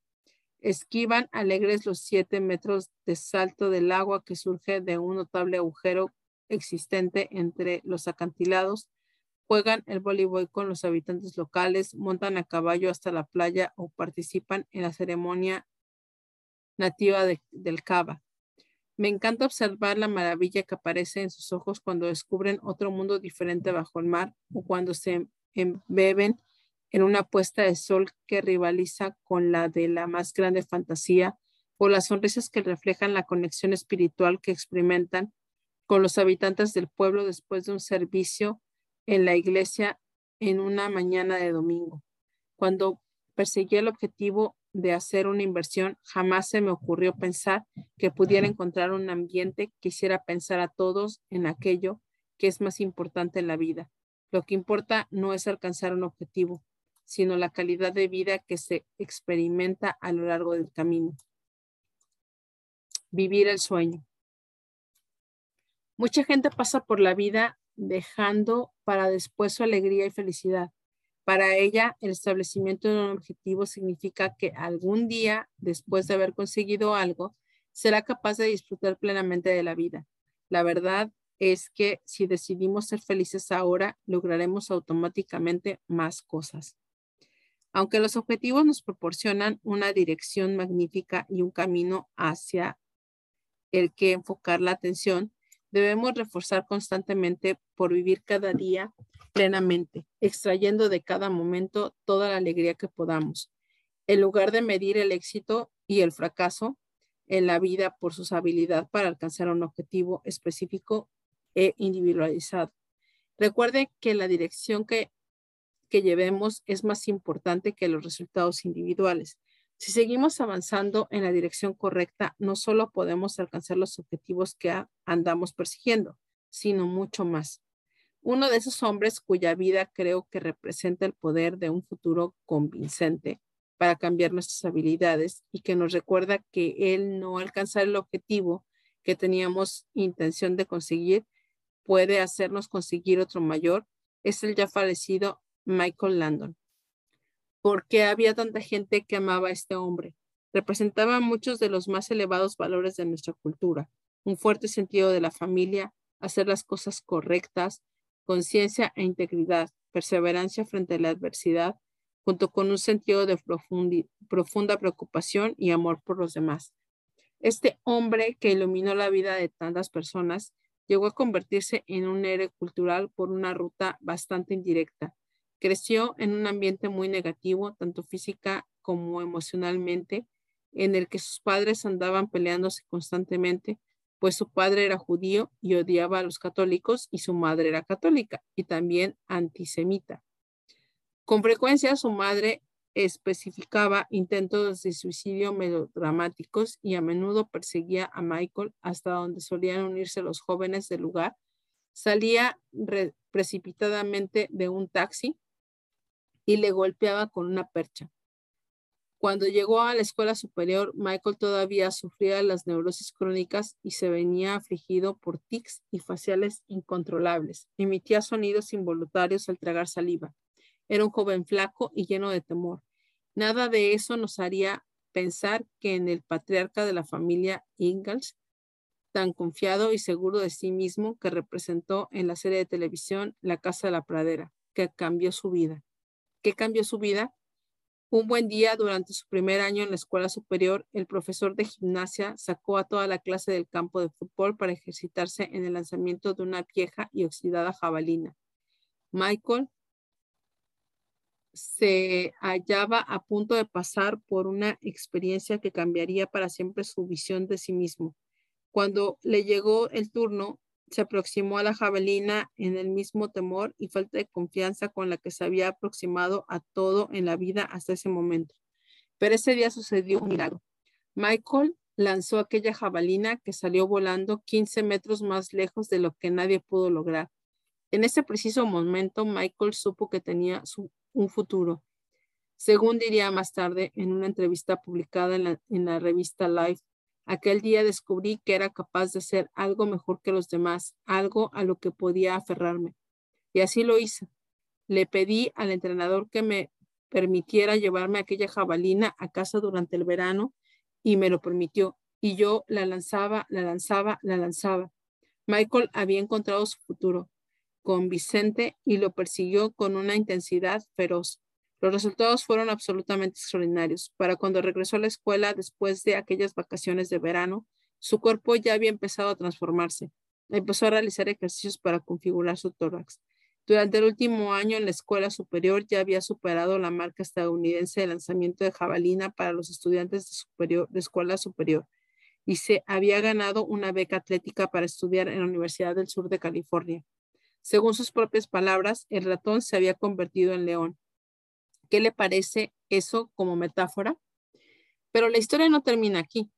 Esquivan alegres los siete metros de salto del agua que surge de un notable agujero existente entre los acantilados, juegan el voleibol con los habitantes locales, montan a caballo hasta la playa o participan en la ceremonia nativa del Cava. Me encanta observar la maravilla que aparece en sus ojos cuando descubren otro mundo diferente bajo el mar o cuando se embeben en una puesta de sol que rivaliza con la de la más grande fantasía o las sonrisas que reflejan la conexión espiritual que experimentan con los habitantes del pueblo después de un servicio en la iglesia en una mañana de domingo. Cuando perseguí el objetivo de hacer una inversión, jamás se me ocurrió pensar que pudiera encontrar un ambiente que hiciera pensar a todos en aquello que es más importante en la vida. Lo que importa no es alcanzar un objetivo, sino la calidad de vida que se experimenta a lo largo del camino. Vivir el sueño. Mucha gente pasa por la vida dejando para después su alegría y felicidad. Para ella, el establecimiento de un objetivo significa que algún día, después de haber conseguido algo, será capaz de disfrutar plenamente de la vida. La verdad es que si decidimos ser felices ahora, lograremos automáticamente más cosas. Aunque los objetivos nos proporcionan una dirección magnífica y un camino hacia el que enfocar la atención, debemos reforzar constantemente por vivir cada día plenamente, extrayendo de cada momento toda la alegría que podamos. En lugar de medir el éxito y el fracaso en la vida por su habilidad para alcanzar un objetivo específico e individualizado. Recuerde que la dirección que, que llevemos es más importante que los resultados individuales. Si seguimos avanzando en la dirección correcta, no solo podemos alcanzar los objetivos que andamos persiguiendo, sino mucho más. Uno de esos hombres cuya vida creo que representa el poder de un futuro convincente para cambiar nuestras habilidades y que nos recuerda que el no alcanzar el objetivo que teníamos intención de conseguir puede hacernos conseguir otro mayor, es el ya fallecido Michael Landon. ¿Por qué había tanta gente que amaba a este hombre? Representaba muchos de los más elevados valores de nuestra cultura, un fuerte sentido de la familia, hacer las cosas correctas, conciencia e integridad, perseverancia frente a la adversidad, junto con un sentido de profunda preocupación y amor por los demás. Este hombre que iluminó la vida de tantas personas llegó a convertirse en un héroe cultural por una ruta bastante indirecta. Creció en un ambiente muy negativo, tanto física como emocionalmente, en el que sus padres andaban peleándose constantemente, pues su padre era judío y odiaba a los católicos y su madre era católica y también antisemita. Con frecuencia su madre especificaba intentos de suicidio melodramáticos y a menudo perseguía a Michael hasta donde solían unirse los jóvenes del lugar. Salía precipitadamente de un taxi y le golpeaba con una percha. Cuando llegó a la escuela superior, Michael todavía sufría las neurosis crónicas y se venía afligido por tics y faciales incontrolables. Emitía sonidos involuntarios al tragar saliva. Era un joven flaco y lleno de temor. Nada de eso nos haría pensar que en el patriarca de la familia Ingalls, tan confiado y seguro de sí mismo que representó en la serie de televisión La Casa de la Pradera, que cambió su vida. ¿Qué cambió su vida? Un buen día, durante su primer año en la escuela superior, el profesor de gimnasia sacó a toda la clase del campo de fútbol para ejercitarse en el lanzamiento de una vieja y oxidada jabalina. Michael se hallaba a punto de pasar por una experiencia que cambiaría para siempre su visión de sí mismo. Cuando le llegó el turno, se aproximó a la jabalina en el mismo temor y falta de confianza con la que se había aproximado a todo en la vida hasta ese momento. Pero ese día sucedió un milagro. Michael lanzó aquella jabalina que salió volando 15 metros más lejos de lo que nadie pudo lograr. En ese preciso momento, Michael supo que tenía un futuro. Según diría más tarde en una entrevista publicada en la, en la revista Life, Aquel día descubrí que era capaz de ser algo mejor que los demás, algo a lo que podía aferrarme. Y así lo hice. Le pedí al entrenador que me permitiera llevarme aquella jabalina a casa durante el verano y me lo permitió. Y yo la lanzaba, la lanzaba, la lanzaba. Michael había encontrado su futuro con Vicente y lo persiguió con una intensidad feroz. Los resultados fueron absolutamente extraordinarios. Para cuando regresó a la escuela después de aquellas vacaciones de verano, su cuerpo ya había empezado a transformarse. Empezó a realizar ejercicios para configurar su tórax. Durante el último año en la escuela superior ya había superado la marca estadounidense de lanzamiento de jabalina para los estudiantes de, de escuela superior y se había ganado una beca atlética para estudiar en la Universidad del Sur de California. Según sus propias palabras, el ratón se había convertido en león. ¿Qué le parece eso como metáfora? Pero la historia no termina aquí.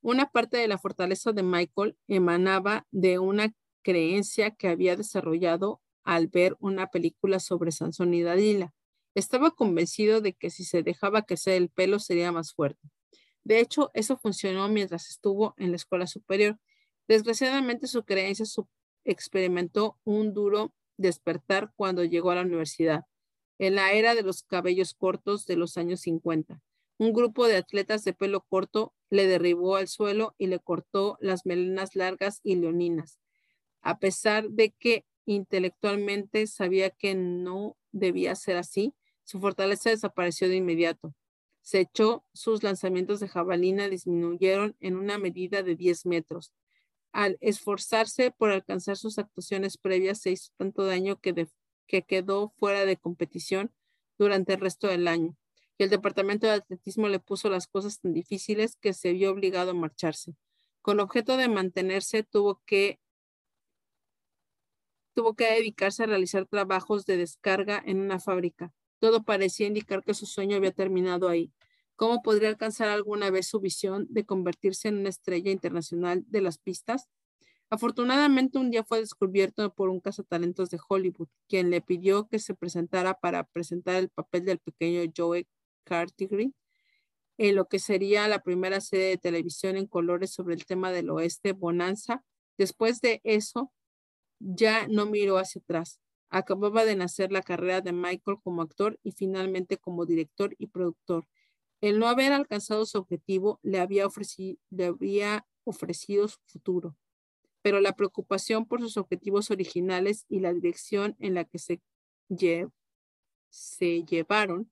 Una parte de la fortaleza de Michael emanaba de una creencia que había desarrollado al ver una película sobre Sansón y Dalila. Estaba convencido de que si se dejaba crecer el pelo sería más fuerte. De hecho, eso funcionó mientras estuvo en la escuela superior. Desgraciadamente, su creencia experimentó un duro despertar cuando llegó a la universidad en la era de los cabellos cortos de los años 50. Un grupo de atletas de pelo corto le derribó al suelo y le cortó las melenas largas y leoninas. A pesar de que intelectualmente sabía que no debía ser así, su fortaleza desapareció de inmediato. Se echó, sus lanzamientos de jabalina disminuyeron en una medida de 10 metros. Al esforzarse por alcanzar sus actuaciones previas, se hizo tanto daño que, que quedó fuera de competición durante el resto del año. Y el departamento de atletismo le puso las cosas tan difíciles que se vio obligado a marcharse. Con objeto de mantenerse, tuvo que tuvo que dedicarse a realizar trabajos de descarga en una fábrica. Todo parecía indicar que su sueño había terminado ahí. ¿Cómo podría alcanzar alguna vez su visión de convertirse en una estrella internacional de las pistas? Afortunadamente, un día fue descubierto por un cazatalentos de Hollywood, quien le pidió que se presentara para presentar el papel del pequeño Joe Cartigreen en lo que sería la primera serie de televisión en colores sobre el tema del oeste, Bonanza. Después de eso, ya no miró hacia atrás. Acababa de nacer la carrera de Michael como actor y finalmente como director y productor. El no haber alcanzado su objetivo le había, le había ofrecido su futuro, pero la preocupación por sus objetivos originales y la dirección en la que se, se llevaron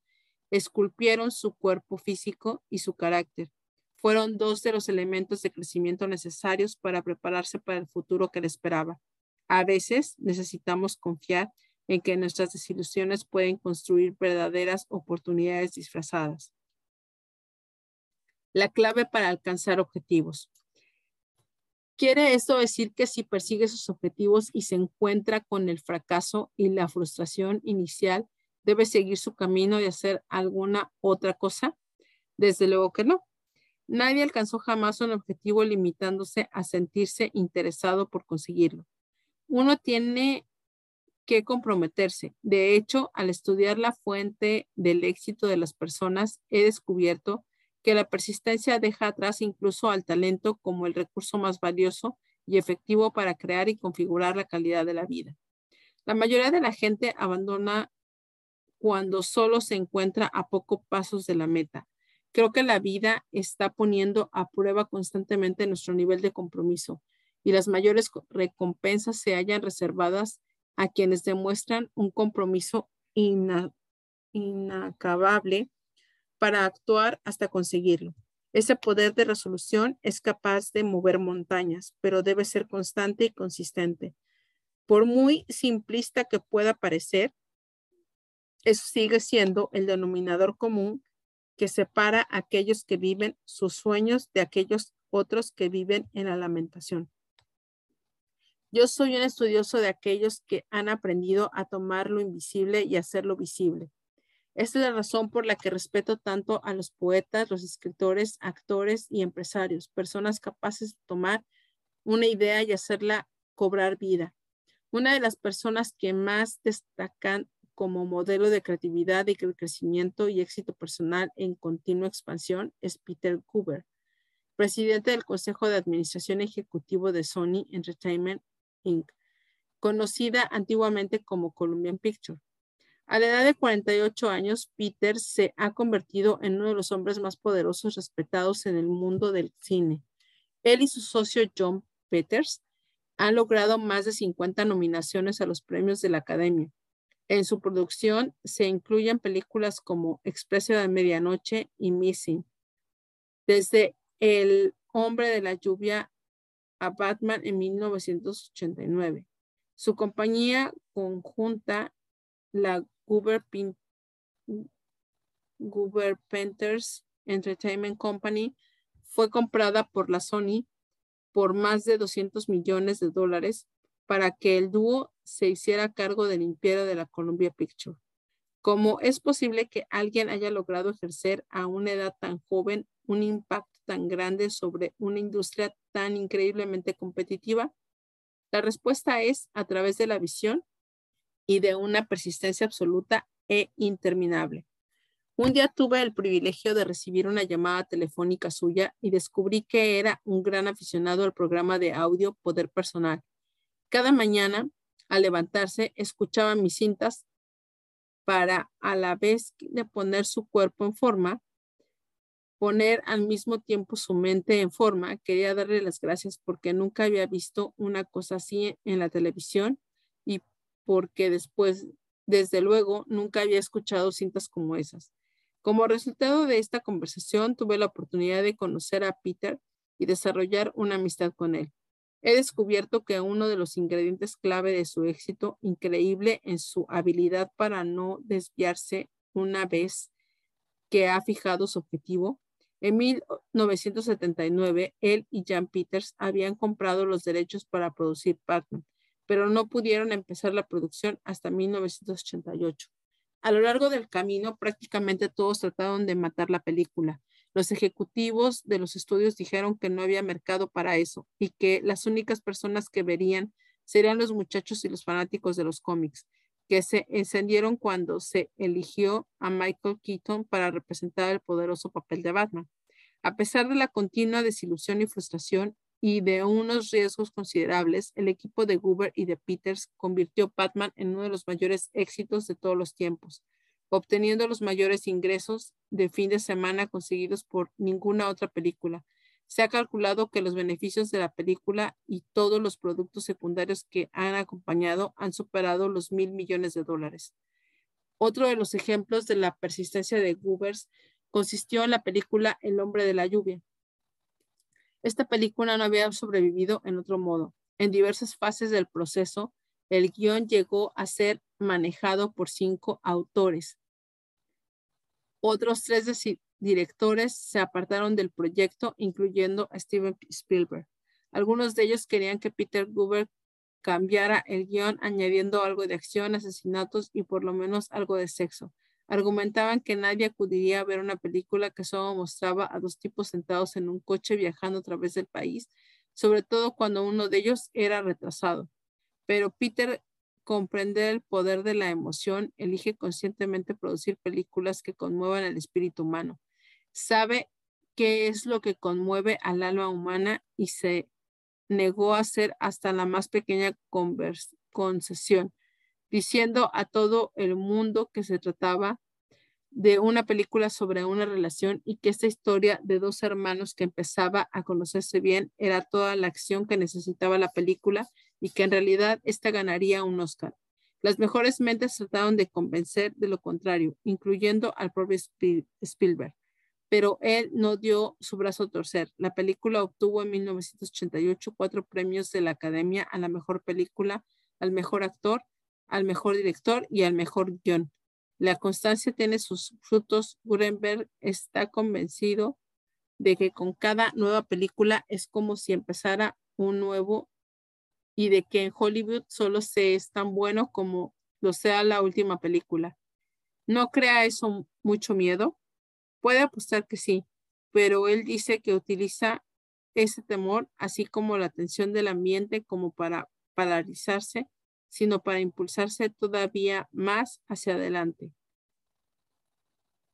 esculpieron su cuerpo físico y su carácter. Fueron dos de los elementos de crecimiento necesarios para prepararse para el futuro que le esperaba. A veces necesitamos confiar en que nuestras desilusiones pueden construir verdaderas oportunidades disfrazadas. La clave para alcanzar objetivos. Quiere esto decir que si persigue sus objetivos y se encuentra con el fracaso y la frustración inicial, debe seguir su camino y hacer alguna otra cosa? Desde luego que no. Nadie alcanzó jamás un objetivo limitándose a sentirse interesado por conseguirlo. Uno tiene que comprometerse. De hecho, al estudiar la fuente del éxito de las personas, he descubierto que la persistencia deja atrás incluso al talento como el recurso más valioso y efectivo para crear y configurar la calidad de la vida. La mayoría de la gente abandona cuando solo se encuentra a pocos pasos de la meta. Creo que la vida está poniendo a prueba constantemente nuestro nivel de compromiso y las mayores recompensas se hallan reservadas a quienes demuestran un compromiso inacabable para actuar hasta conseguirlo. Ese poder de resolución es capaz de mover montañas, pero debe ser constante y consistente. Por muy simplista que pueda parecer, eso sigue siendo el denominador común que separa a aquellos que viven sus sueños de aquellos otros que viven en la lamentación. Yo soy un estudioso de aquellos que han aprendido a tomar lo invisible y hacerlo visible. Esta es la razón por la que respeto tanto a los poetas, los escritores, actores y empresarios, personas capaces de tomar una idea y hacerla cobrar vida. Una de las personas que más destacan como modelo de creatividad y crecimiento y éxito personal en continua expansión es Peter Cooper, presidente del Consejo de Administración Ejecutivo de Sony Entertainment Inc., conocida antiguamente como Columbian Picture. A la edad de 48 años, Peter se ha convertido en uno de los hombres más poderosos respetados en el mundo del cine. Él y su socio John Peters han logrado más de 50 nominaciones a los premios de la Academia, en su producción se incluyen películas como Expreso de Medianoche y Missing. Desde El Hombre de la Lluvia a Batman en 1989. Su compañía conjunta, la Goober, Painters Entertainment Company, fue comprada por la Sony por más de 200 millones de dólares para que el dúo se hiciera cargo del imperio de la Columbia Picture. ¿Cómo es posible que alguien haya logrado ejercer a una edad tan joven un impacto tan grande sobre una industria tan increíblemente competitiva? La respuesta es a través de la visión y de una persistencia absoluta e interminable. Un día tuve el privilegio de recibir una llamada telefónica suya y descubrí que era un gran aficionado al programa de audio Poder Personal. Cada mañana al levantarse, escuchaba mis cintas para a la vez de poner su cuerpo en forma, poner al mismo tiempo su mente en forma, quería darle las gracias porque nunca había visto una cosa así en la televisión porque después, desde luego, nunca había escuchado cintas como esas. Como resultado de esta conversación, tuve la oportunidad de conocer a Peter y desarrollar una amistad con él. He descubierto que uno de los ingredientes clave de su éxito, increíble en su habilidad para no desviarse una vez que ha fijado su objetivo, en 1979, él y Jan Peters habían comprado los derechos para producir Batman, pero no pudieron empezar la producción hasta 1988. A lo largo del camino, prácticamente todos trataron de matar la película. Los ejecutivos de los estudios dijeron que no había mercado para eso y que las únicas personas que verían serían los muchachos y los fanáticos de los cómics, que se encendieron cuando se eligió a Michael Keaton para representar el poderoso papel de Batman. A pesar de la continua desilusión y frustración, y de unos riesgos considerables, el equipo de Goober y de Peters convirtió Batman en uno de los mayores éxitos de todos los tiempos, obteniendo los mayores ingresos de fin de semana conseguidos por ninguna otra película. Se ha calculado que los beneficios de la película y todos los productos secundarios que han acompañado han superado los mil millones de dólares. Otro de los ejemplos de la persistencia de Goobers consistió en la película El hombre de la lluvia, esta película no había sobrevivido en otro modo. En diversas fases del proceso, el guion llegó a ser manejado por cinco autores. Otros tres directores se apartaron del proyecto, incluyendo a Steven Spielberg. Algunos de ellos querían que Peter Guber cambiara el guion añadiendo algo de acción, asesinatos y por lo menos algo de sexo. Argumentaban que nadie acudiría a ver una película que solo mostraba a dos tipos sentados en un coche viajando a través del país, sobre todo cuando uno de ellos era retrasado. Pero Peter comprende el poder de la emoción, elige conscientemente producir películas que conmuevan el espíritu humano. Sabe qué es lo que conmueve al alma humana y se negó a hacer hasta la más pequeña concesión diciendo a todo el mundo que se trataba de una película sobre una relación y que esta historia de dos hermanos que empezaba a conocerse bien era toda la acción que necesitaba la película y que en realidad esta ganaría un Oscar. Las mejores mentes trataron de convencer de lo contrario, incluyendo al propio Spielberg, pero él no dio su brazo a torcer. La película obtuvo en 1988 cuatro premios de la Academia a la mejor película, al mejor actor, al mejor director y al mejor guion. La constancia tiene sus frutos. Gurenberg está convencido de que con cada nueva película es como si empezara un nuevo y de que en Hollywood solo se es tan bueno como lo sea la última película. ¿No crea eso mucho miedo? Puede apostar que sí, pero él dice que utiliza ese temor, así como la tensión del ambiente, como para paralizarse sino para impulsarse todavía más hacia adelante.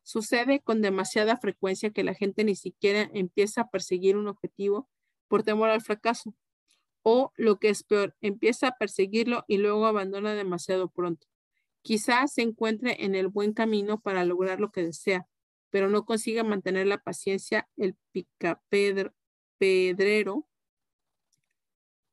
Sucede con demasiada frecuencia que la gente ni siquiera empieza a perseguir un objetivo por temor al fracaso. O lo que es peor, empieza a perseguirlo y luego abandona demasiado pronto. Quizás se encuentre en el buen camino para lograr lo que desea, pero no consiga mantener la paciencia, el picapedrero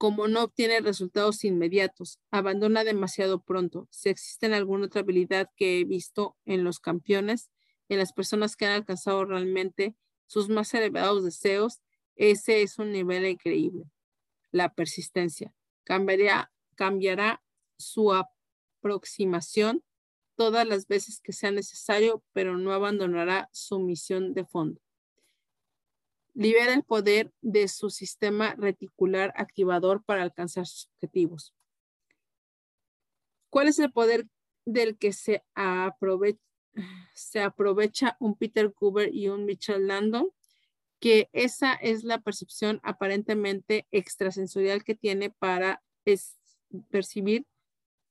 como no obtiene resultados inmediatos, abandona demasiado pronto. Si existe alguna otra habilidad que he visto en los campeones, en las personas que han alcanzado realmente sus más elevados deseos, ese es un nivel increíble. La persistencia. Cambiará, cambiará su aproximación todas las veces que sea necesario, pero no abandonará su misión de fondo libera el poder de su sistema reticular activador para alcanzar sus objetivos. ¿Cuál es el poder del que se aprovecha, se aprovecha un Peter Cooper y un Mitchell Landon? Que esa es la percepción aparentemente extrasensorial que tiene para percibir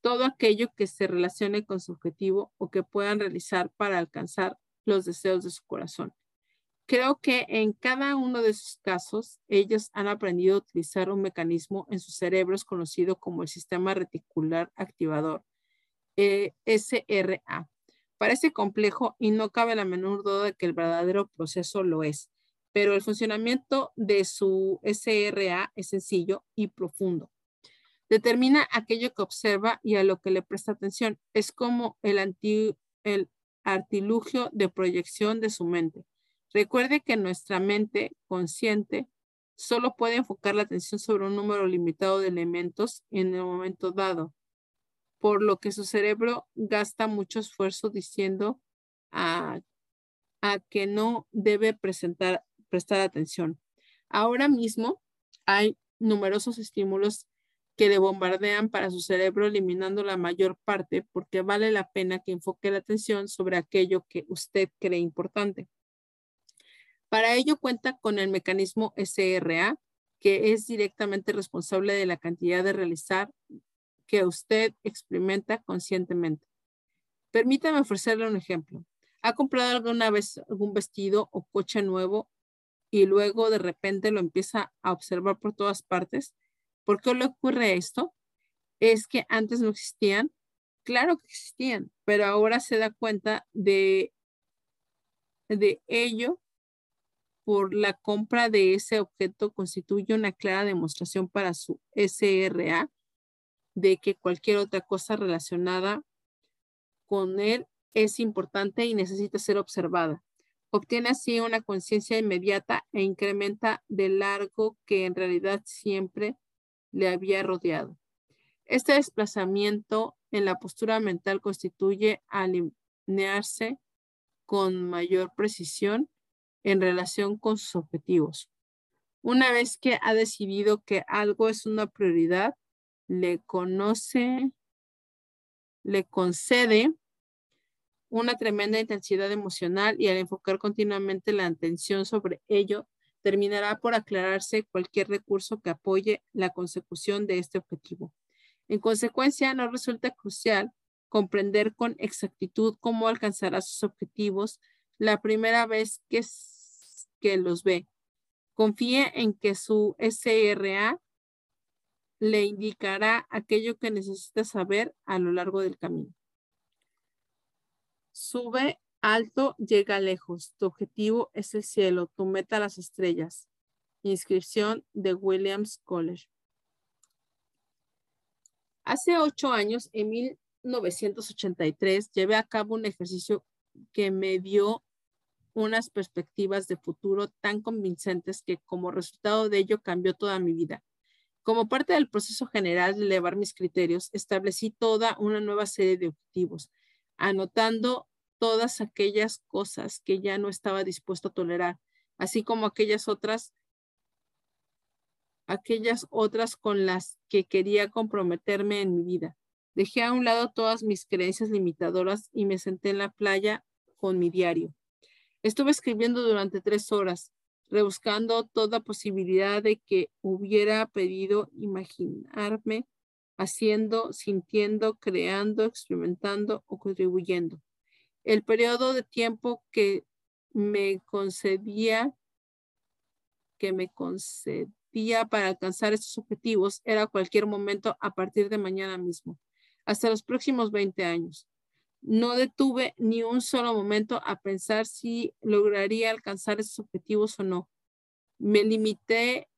todo aquello que se relacione con su objetivo o que puedan realizar para alcanzar los deseos de su corazón. Creo que en cada uno de sus casos, ellos han aprendido a utilizar un mecanismo en sus cerebros conocido como el sistema reticular activador, eh, SRA, Parece complejo y no cabe la menor duda de que el verdadero proceso lo es, pero el funcionamiento de su SRA es sencillo y profundo. Determina aquello que observa y a lo que le presta atención. Es como el, el artilugio de proyección de su mente. Recuerde que nuestra mente consciente solo puede enfocar la atención sobre un número limitado de elementos en el momento dado, por lo que su cerebro gasta mucho esfuerzo diciendo a, que no debe presentar, prestar atención. Ahora mismo hay numerosos estímulos que le bombardean para su cerebro, eliminando la mayor parte, porque vale la pena que enfoque la atención sobre aquello que usted cree importante. Para ello cuenta con el mecanismo SRA, que es directamente responsable de la cantidad de realizar que usted experimenta conscientemente. Permítame ofrecerle un ejemplo. ¿Ha comprado alguna vez algún vestido o coche nuevo y luego de repente lo empieza a observar por todas partes? ¿Por qué le ocurre esto? Es que antes no existían. Claro que existían, pero ahora se da cuenta de, de ello por la compra de ese objeto constituye una clara demostración para su SRA de que cualquier otra cosa relacionada con él es importante y necesita ser observada. Obtiene así una conciencia inmediata e incrementa de largo que en realidad siempre le había rodeado. Este desplazamiento en la postura mental constituye alinearse con mayor precisión en relación con sus objetivos. Una vez que ha decidido que algo es una prioridad, le conoce, le concede una tremenda intensidad emocional y al enfocar continuamente la atención sobre ello, terminará por aclararse cualquier recurso que apoye la consecución de este objetivo. En consecuencia, no resulta crucial comprender con exactitud cómo alcanzará sus objetivos la primera vez que, que los ve. Confíe en que su SRA le indicará aquello que necesita saber a lo largo del camino. Sube alto, llega lejos. Tu objetivo es el cielo, tu meta las estrellas. Inscripción de Williams College. Hace ocho años, en 1983, llevé a cabo un ejercicio que me dio unas perspectivas de futuro tan convincentes que como resultado de ello cambió toda mi vida. Como parte del proceso general de elevar mis criterios, establecí toda una nueva serie de objetivos, anotando todas aquellas cosas que ya no estaba dispuesto a tolerar, así como aquellas otras aquellas otras con las que quería comprometerme en mi vida. Dejé a un lado todas mis creencias limitadoras y me senté en la playa con mi diario. Estuve escribiendo durante tres horas, rebuscando toda posibilidad de que hubiera pedido imaginarme haciendo, sintiendo, creando, experimentando o contribuyendo. El periodo de tiempo que me concedía, que me concedía para alcanzar estos objetivos era cualquier momento a partir de mañana mismo, hasta los próximos 20 años. No detuve ni un solo momento a pensar si lograría alcanzar esos objetivos o no. Me limité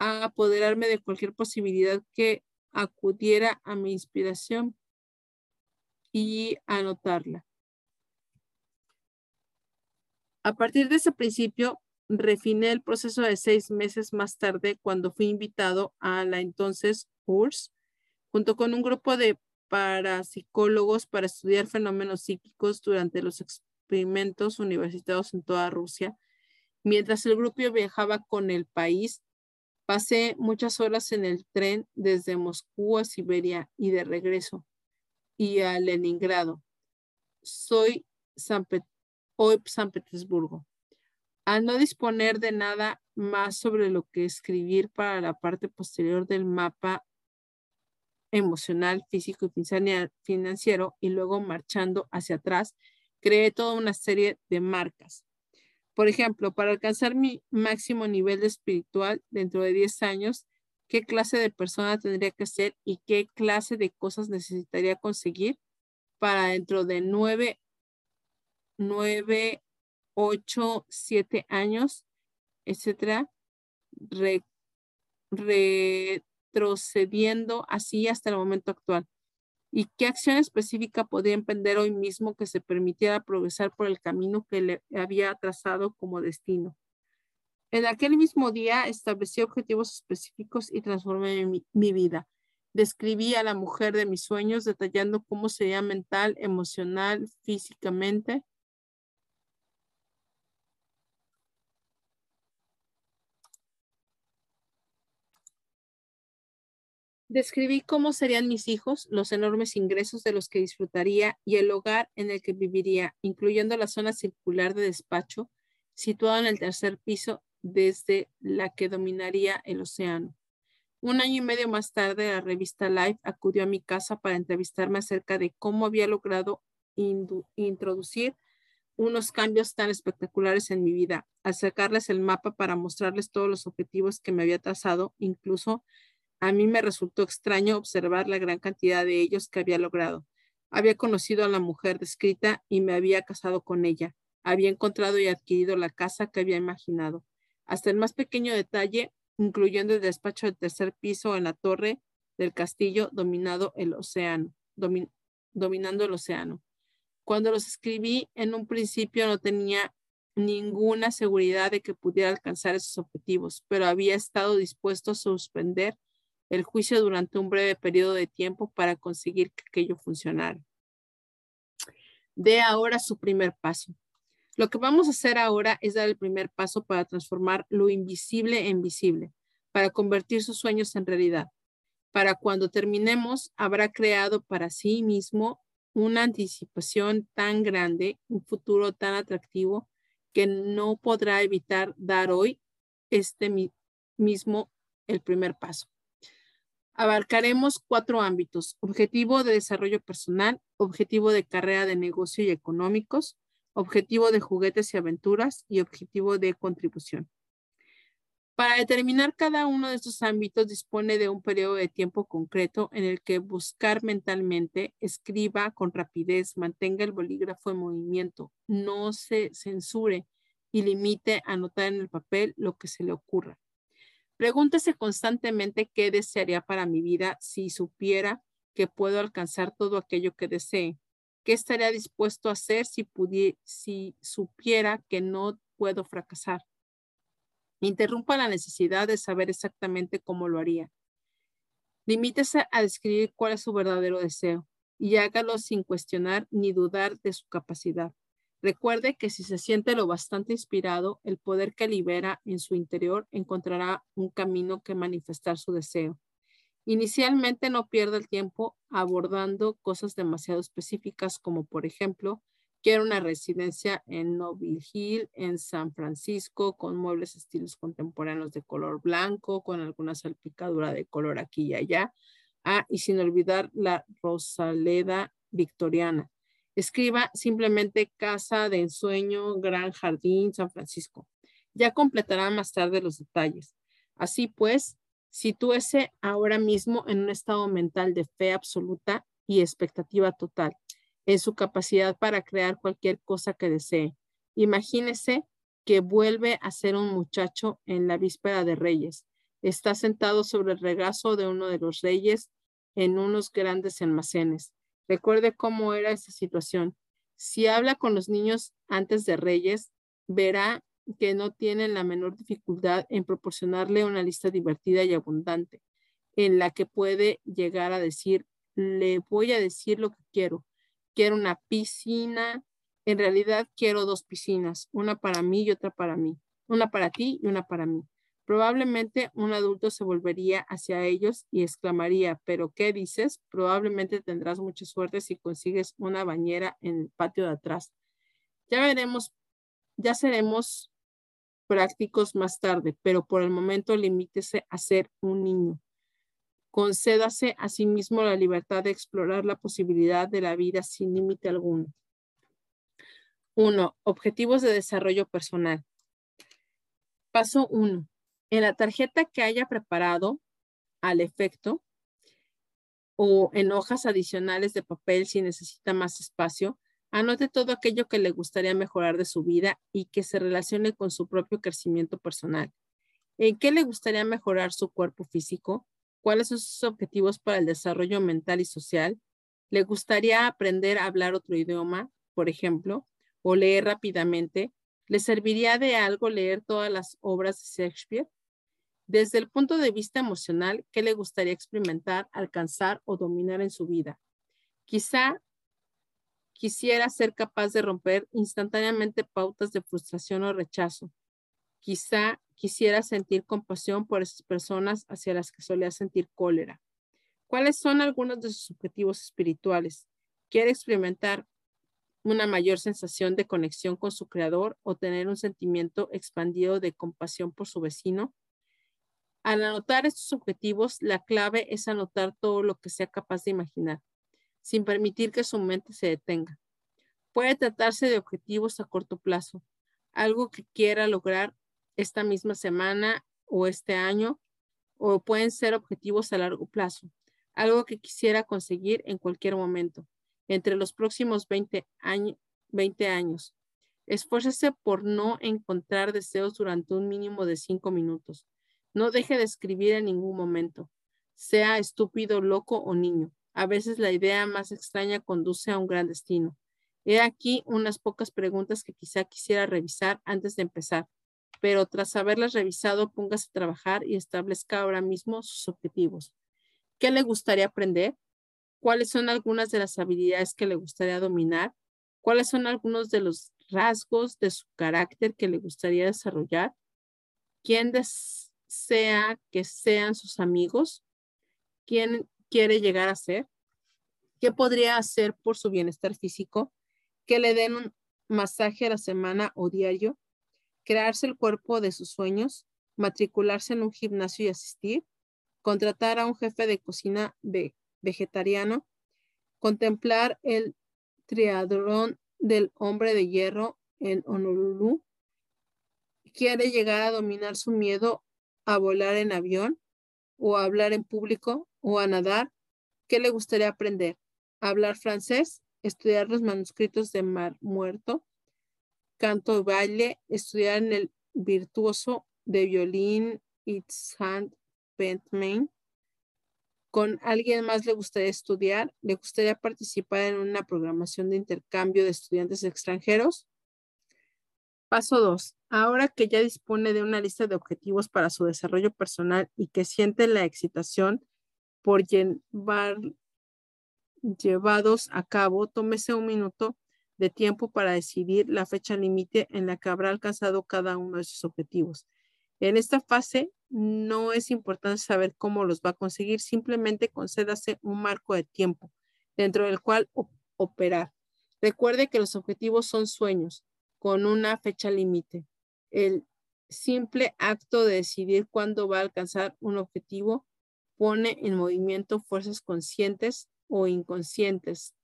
a apoderarme de cualquier posibilidad que acudiera a mi inspiración y anotarla. A partir de ese principio, refiné el proceso de seis meses más tarde cuando fui invitado a la entonces URSS junto con un grupo de para psicólogos para estudiar fenómenos psíquicos durante los experimentos universitarios en toda Rusia. Mientras el grupo viajaba con el país, pasé muchas horas en el tren desde Moscú a Siberia y de regreso y a Leningrado. Soy San hoy San Petersburgo. Al no disponer de nada más sobre lo que escribir para la parte posterior del mapa emocional, físico y financiero y luego marchando hacia atrás, creé toda una serie de marcas. Por ejemplo, para alcanzar mi máximo nivel espiritual dentro de 10 años, ¿qué clase de persona tendría que ser y qué clase de cosas necesitaría conseguir? para dentro de nueve, nueve, ocho, siete años, etcétera, retrocediendo así hasta el momento actual. ¿Y qué acción específica podría emprender hoy mismo que se permitiera progresar por el camino que le había trazado como destino? En aquel mismo día establecí objetivos específicos y transformé mi, mi vida. Describí a la mujer de mis sueños detallando cómo sería mental, emocional, físicamente, Describí cómo serían mis hijos, los enormes ingresos de los que disfrutaría y el hogar en el que viviría, incluyendo la zona circular de despacho situada en el tercer piso desde la que dominaría el océano. Un año y medio más tarde, la revista Life acudió a mi casa para entrevistarme acerca de cómo había logrado introducir unos cambios tan espectaculares en mi vida, al sacarles el mapa para mostrarles todos los objetivos que me había trazado, incluso a mí me resultó extraño observar la gran cantidad de ellos que había logrado. Había conocido a la mujer descrita y me había casado con ella. Había encontrado y adquirido la casa que había imaginado. Hasta el más pequeño detalle, incluyendo el despacho del tercer piso en la torre del castillo dominado el océano, dominando el océano. Cuando los escribí, en un principio no tenía ninguna seguridad de que pudiera alcanzar esos objetivos, pero había estado dispuesto a suspender el juicio durante un breve periodo de tiempo para conseguir que aquello funcionara. Dé ahora su primer paso. Lo que vamos a hacer ahora es dar el primer paso para transformar lo invisible en visible, para convertir sus sueños en realidad. Para cuando terminemos, habrá creado para sí mismo una anticipación tan grande, un futuro tan atractivo, que no podrá evitar dar hoy este mismo el primer paso. Abarcaremos cuatro ámbitos, objetivo de desarrollo personal, objetivo de carrera de negocio y económicos, objetivo de juguetes y aventuras y objetivo de contribución. Para determinar cada uno de estos ámbitos dispone de un periodo de tiempo concreto en el que buscar mentalmente, escriba con rapidez, mantenga el bolígrafo en movimiento, no se censure y limite a anotar en el papel lo que se le ocurra. Pregúntese constantemente qué desearía para mi vida si supiera que puedo alcanzar todo aquello que desee. ¿Qué estaría dispuesto a hacer si, supiera que no puedo fracasar? Interrumpa la necesidad de saber exactamente cómo lo haría. Limítese a describir cuál es su verdadero deseo y hágalo sin cuestionar ni dudar de su capacidad. Recuerde que si se siente lo bastante inspirado, el poder que libera en su interior encontrará un camino que manifestar su deseo. Inicialmente no pierda el tiempo abordando cosas demasiado específicas como por ejemplo, quiero una residencia en Noble Hill, en San Francisco, con muebles estilos contemporáneos de color blanco, con alguna salpicadura de color aquí y allá. Ah, y sin olvidar la Rosaleda victoriana. Escriba simplemente casa de ensueño, gran jardín, San Francisco. Ya completará más tarde los detalles. Así pues, sitúese ahora mismo en un estado mental de fe absoluta y expectativa total en su capacidad para crear cualquier cosa que desee. Imagínese que vuelve a ser un muchacho en la víspera de Reyes. Está sentado sobre el regazo de uno de los reyes en unos grandes almacenes. Recuerde cómo era esa situación. Si habla con los niños antes de Reyes, verá que no tienen la menor dificultad en proporcionarle una lista divertida y abundante, en la que puede llegar a decir, le voy a decir lo que quiero. Quiero una piscina. En realidad quiero dos piscinas, una para mí y otra para mí. Una para ti y una para mí. Probablemente un adulto se volvería hacia ellos y exclamaría, pero ¿qué dices? Probablemente tendrás mucha suerte si consigues una bañera en el patio de atrás. Ya veremos, ya seremos prácticos más tarde, pero por el momento limítese a ser un niño. Concédase a sí mismo la libertad de explorar la posibilidad de la vida sin límite alguno. Uno, objetivos de desarrollo personal. Paso uno. En la tarjeta que haya preparado al efecto, o en hojas adicionales de papel si necesita más espacio, anote todo aquello que le gustaría mejorar de su vida y que se relacione con su propio crecimiento personal. ¿En qué le gustaría mejorar su cuerpo físico? ¿Cuáles son sus objetivos para el desarrollo mental y social? ¿Le gustaría aprender a hablar otro idioma, por ejemplo, o leer rápidamente? ¿Le serviría de algo leer todas las obras de Shakespeare? Desde el punto de vista emocional, ¿qué le gustaría experimentar, alcanzar o dominar en su vida? Quizá quisiera ser capaz de romper instantáneamente pautas de frustración o rechazo. Quizá quisiera sentir compasión por esas personas hacia las que solía sentir cólera. ¿Cuáles son algunos de sus objetivos espirituales? ¿Quiere experimentar una mayor sensación de conexión con su creador o tener un sentimiento expandido de compasión por su vecino? Al anotar estos objetivos, la clave es anotar todo lo que sea capaz de imaginar, sin permitir que su mente se detenga. Puede tratarse de objetivos a corto plazo, algo que quiera lograr esta misma semana o este año, o pueden ser objetivos a largo plazo, algo que quisiera conseguir en cualquier momento, entre los próximos 20, años. 20 años. Esfuércese por no encontrar deseos durante un mínimo de cinco minutos. No deje de escribir en ningún momento, sea estúpido, loco o niño. A veces la idea más extraña conduce a un gran destino. He aquí unas pocas preguntas que quizá quisiera revisar antes de empezar, pero tras haberlas revisado, póngase a trabajar y establezca ahora mismo sus objetivos. ¿Qué le gustaría aprender? ¿Cuáles son algunas de las habilidades que le gustaría dominar? ¿Cuáles son algunos de los rasgos de su carácter que le gustaría desarrollar? ¿Quién des sea que sean sus amigos, quién quiere llegar a ser, qué podría hacer por su bienestar físico, que le den un masaje a la semana o diario, crearse el cuerpo de sus sueños, matricularse en un gimnasio y asistir, contratar a un jefe de cocina vegetariano, contemplar el triadrón del hombre de hierro en Honolulu, quiere llegar a dominar su miedo a volar en avión o a hablar en público o a nadar? ¿Qué le gustaría aprender? ¿Hablar francés? ¿Estudiar los manuscritos de Mar Muerto? ¿Canto y baile? ¿Estudiar en el virtuoso de violín Itzhak Pentman? ¿Con alguien más le gustaría estudiar? ¿Le gustaría participar en una programación de intercambio de estudiantes extranjeros? Paso 2. Ahora que ya dispone de una lista de objetivos para su desarrollo personal y que siente la excitación por llevar, llevados a cabo, tómese un minuto de tiempo para decidir la fecha límite en la que habrá alcanzado cada uno de sus objetivos. En esta fase no es importante saber cómo los va a conseguir, simplemente concédase un marco de tiempo dentro del cual operar. Recuerde que los objetivos son sueños con una fecha límite. El simple acto de decidir cuándo va a alcanzar un objetivo pone en movimiento fuerzas conscientes o inconscientes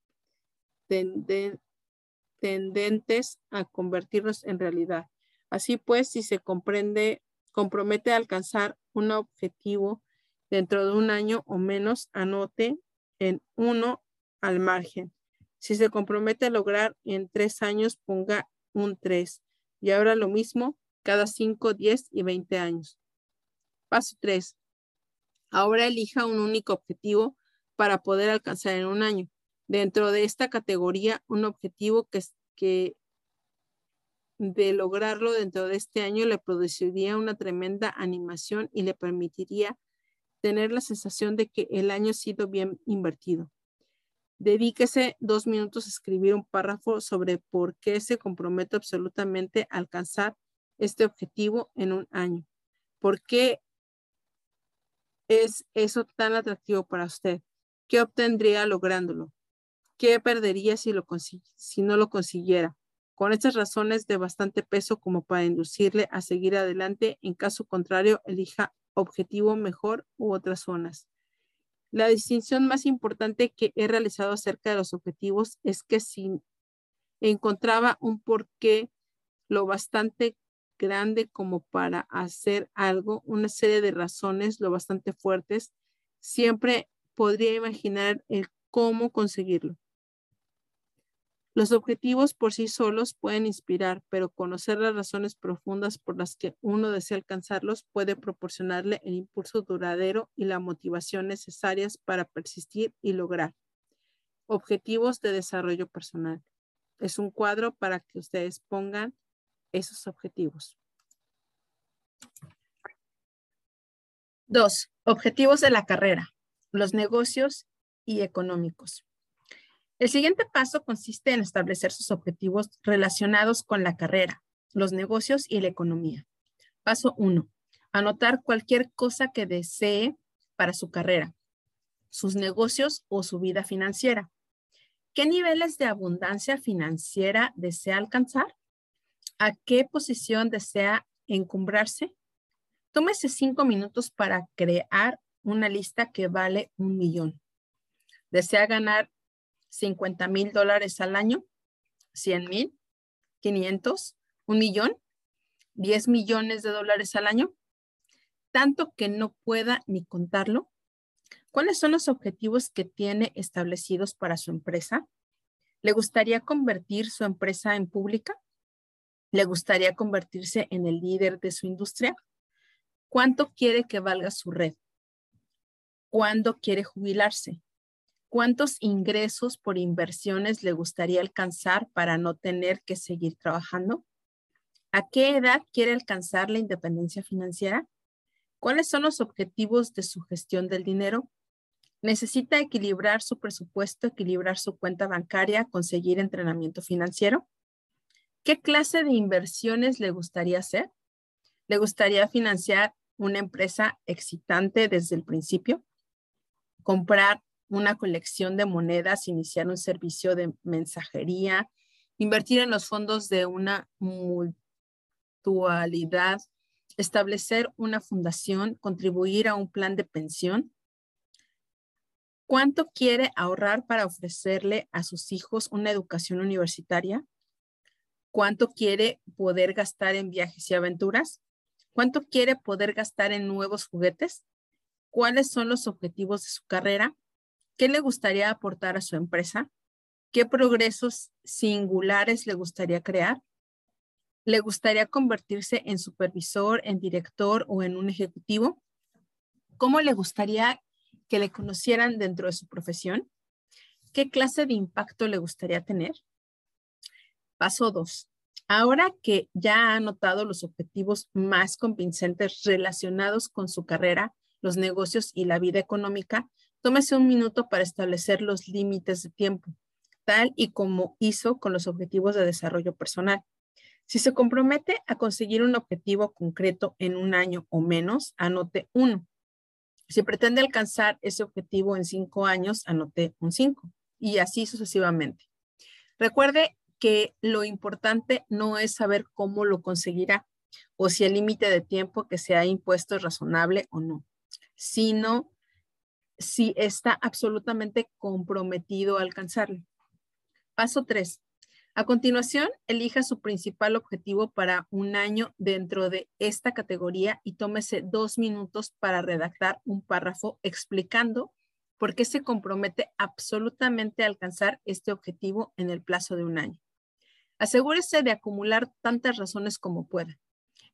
tendentes a convertirnos en realidad. Así pues, si se comprende, compromete a alcanzar un objetivo dentro de un año o menos, anote en uno al margen. Si se compromete a lograr en tres años, ponga un 3. Y ahora lo mismo cada 5, 10 y 20 años. Paso 3. Ahora elija un único objetivo para poder alcanzar en un año. Dentro de esta categoría, un objetivo que, que de lograrlo dentro de este año le produciría una tremenda animación y le permitiría tener la sensación de que el año ha sido bien invertido. Dedíquese dos minutos a escribir un párrafo sobre por qué se compromete absolutamente a alcanzar este objetivo en un año. ¿Por qué es eso tan atractivo para usted? ¿Qué obtendría lográndolo? ¿Qué perdería si, no lo consiguiera? Con estas razones de bastante peso como para inducirle a seguir adelante, en caso contrario, elija objetivo mejor u otras zonas. La distinción más importante que he realizado acerca de los objetivos es que si encontraba un porqué lo bastante grande como para hacer algo, una serie de razones lo bastante fuertes, siempre podría imaginar el cómo conseguirlo. Los objetivos por sí solos pueden inspirar, pero conocer las razones profundas por las que uno desea alcanzarlos puede proporcionarle el impulso duradero y la motivación necesarias para persistir y lograr. Objetivos de desarrollo personal. Es un cuadro para que ustedes pongan esos objetivos. Dos, objetivos de la carrera, los negocios y económicos. El siguiente paso consiste en establecer sus objetivos relacionados con la carrera, los negocios y la economía. Paso 1. Anotar cualquier cosa que desee para su carrera, sus negocios o su vida financiera. ¿Qué niveles de abundancia financiera desea alcanzar? ¿A qué posición desea encumbrarse? Tómese cinco minutos para crear una lista que vale un millón. ¿Desea ganar 50 mil dólares al año, 100 mil, 500, un millón, 10 millones de dólares al año, tanto que no pueda ni contarlo. ¿Cuáles son los objetivos que tiene establecidos para su empresa? ¿Le gustaría convertir su empresa en pública? ¿Le gustaría convertirse en el líder de su industria? ¿Cuánto quiere que valga su red? ¿Cuándo quiere jubilarse? ¿Cuántos ingresos por inversiones le gustaría alcanzar para no tener que seguir trabajando? ¿A qué edad quiere alcanzar la independencia financiera? ¿Cuáles son los objetivos de su gestión del dinero? ¿Necesita equilibrar su presupuesto, equilibrar su cuenta bancaria, conseguir entrenamiento financiero? ¿Qué clase de inversiones le gustaría hacer? ¿Le gustaría financiar una empresa excitante desde el principio? ¿Comprar una colección de monedas, iniciar un servicio de mensajería, invertir en los fondos de una mutualidad, establecer una fundación, contribuir a un plan de pensión. ¿Cuánto quiere ahorrar para ofrecerle a sus hijos una educación universitaria? ¿Cuánto quiere poder gastar en viajes y aventuras? ¿Cuánto quiere poder gastar en nuevos juguetes? ¿Cuáles son los objetivos de su carrera? ¿Qué le gustaría aportar a su empresa? ¿Qué progresos singulares le gustaría crear? ¿Le gustaría convertirse en supervisor, en director o en un ejecutivo? ¿Cómo le gustaría que le conocieran dentro de su profesión? ¿Qué clase de impacto le gustaría tener? Paso 2. Ahora que ya ha anotado los objetivos más convincentes relacionados con su carrera, los negocios y la vida económica, Tómese un minuto para establecer los límites de tiempo, tal y como hizo con los objetivos de desarrollo personal. Si se compromete a conseguir un objetivo concreto en un año o menos, anote uno. Si pretende alcanzar ese objetivo en cinco años, anote un cinco y así sucesivamente. Recuerde que lo importante no es saber cómo lo conseguirá o si el límite de tiempo que se ha impuesto es razonable o no, sino si está absolutamente comprometido a alcanzarlo. Paso 3. A continuación, elija su principal objetivo para un año dentro de esta categoría y tómese dos minutos para redactar un párrafo explicando por qué se compromete absolutamente a alcanzar este objetivo en el plazo de un año. Asegúrese de acumular tantas razones como pueda.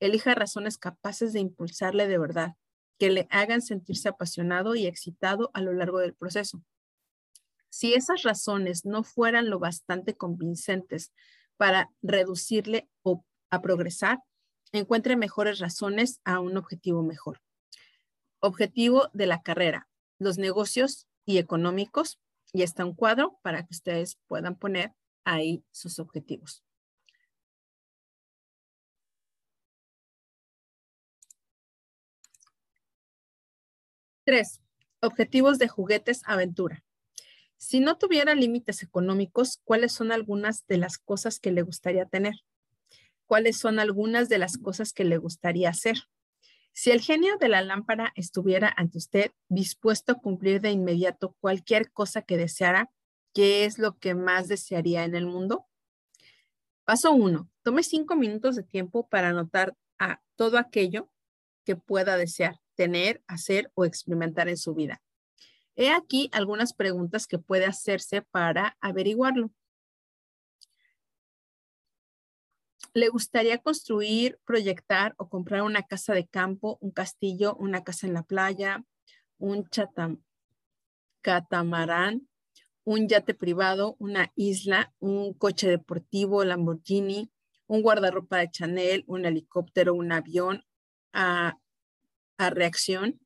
Elija razones capaces de impulsarle de verdad que le hagan sentirse apasionado y excitado a lo largo del proceso. Si esas razones no fueran lo bastante convincentes para reducirle o a progresar, encuentre mejores razones a un objetivo mejor. Objetivo de la carrera, los negocios y económicos. Y está un cuadro para que ustedes puedan poner ahí sus objetivos. Tres, objetivos de juguetes aventura. Si no tuviera límites económicos, ¿cuáles son algunas de las cosas que le gustaría tener? ¿Cuáles son algunas de las cosas que le gustaría hacer? Si el genio de la lámpara estuviera ante usted dispuesto a cumplir de inmediato cualquier cosa que deseara, ¿qué es lo que más desearía en el mundo? Paso uno, tome cinco minutos de tiempo para anotar a todo aquello que pueda desear tener, hacer o experimentar en su vida. He aquí algunas preguntas que puede hacerse para averiguarlo. ¿Le gustaría construir, proyectar o comprar una casa de campo, un castillo, una casa en la playa, un catamarán, un yate privado, una isla, un coche deportivo, Lamborghini, un guardarropa de Chanel, un helicóptero, un avión a, a reacción,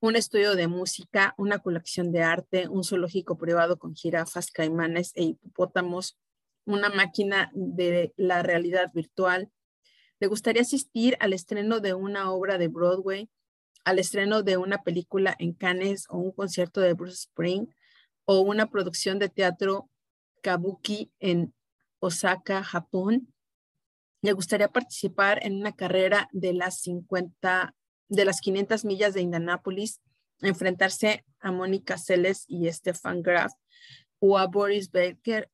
un estudio de música, una colección de arte, un zoológico privado con jirafas, caimanes e hipopótamos, una máquina de la realidad virtual. ¿Le gustaría asistir al estreno de una obra de Broadway, al estreno de una película en Cannes o un concierto de Bruce Spring o una producción de teatro kabuki en Osaka, Japón? ¿Le gustaría participar en una carrera de las 50 de las 500 millas de Indianápolis, enfrentarse a Mónica Seles y Stefan Graf o a Boris Becker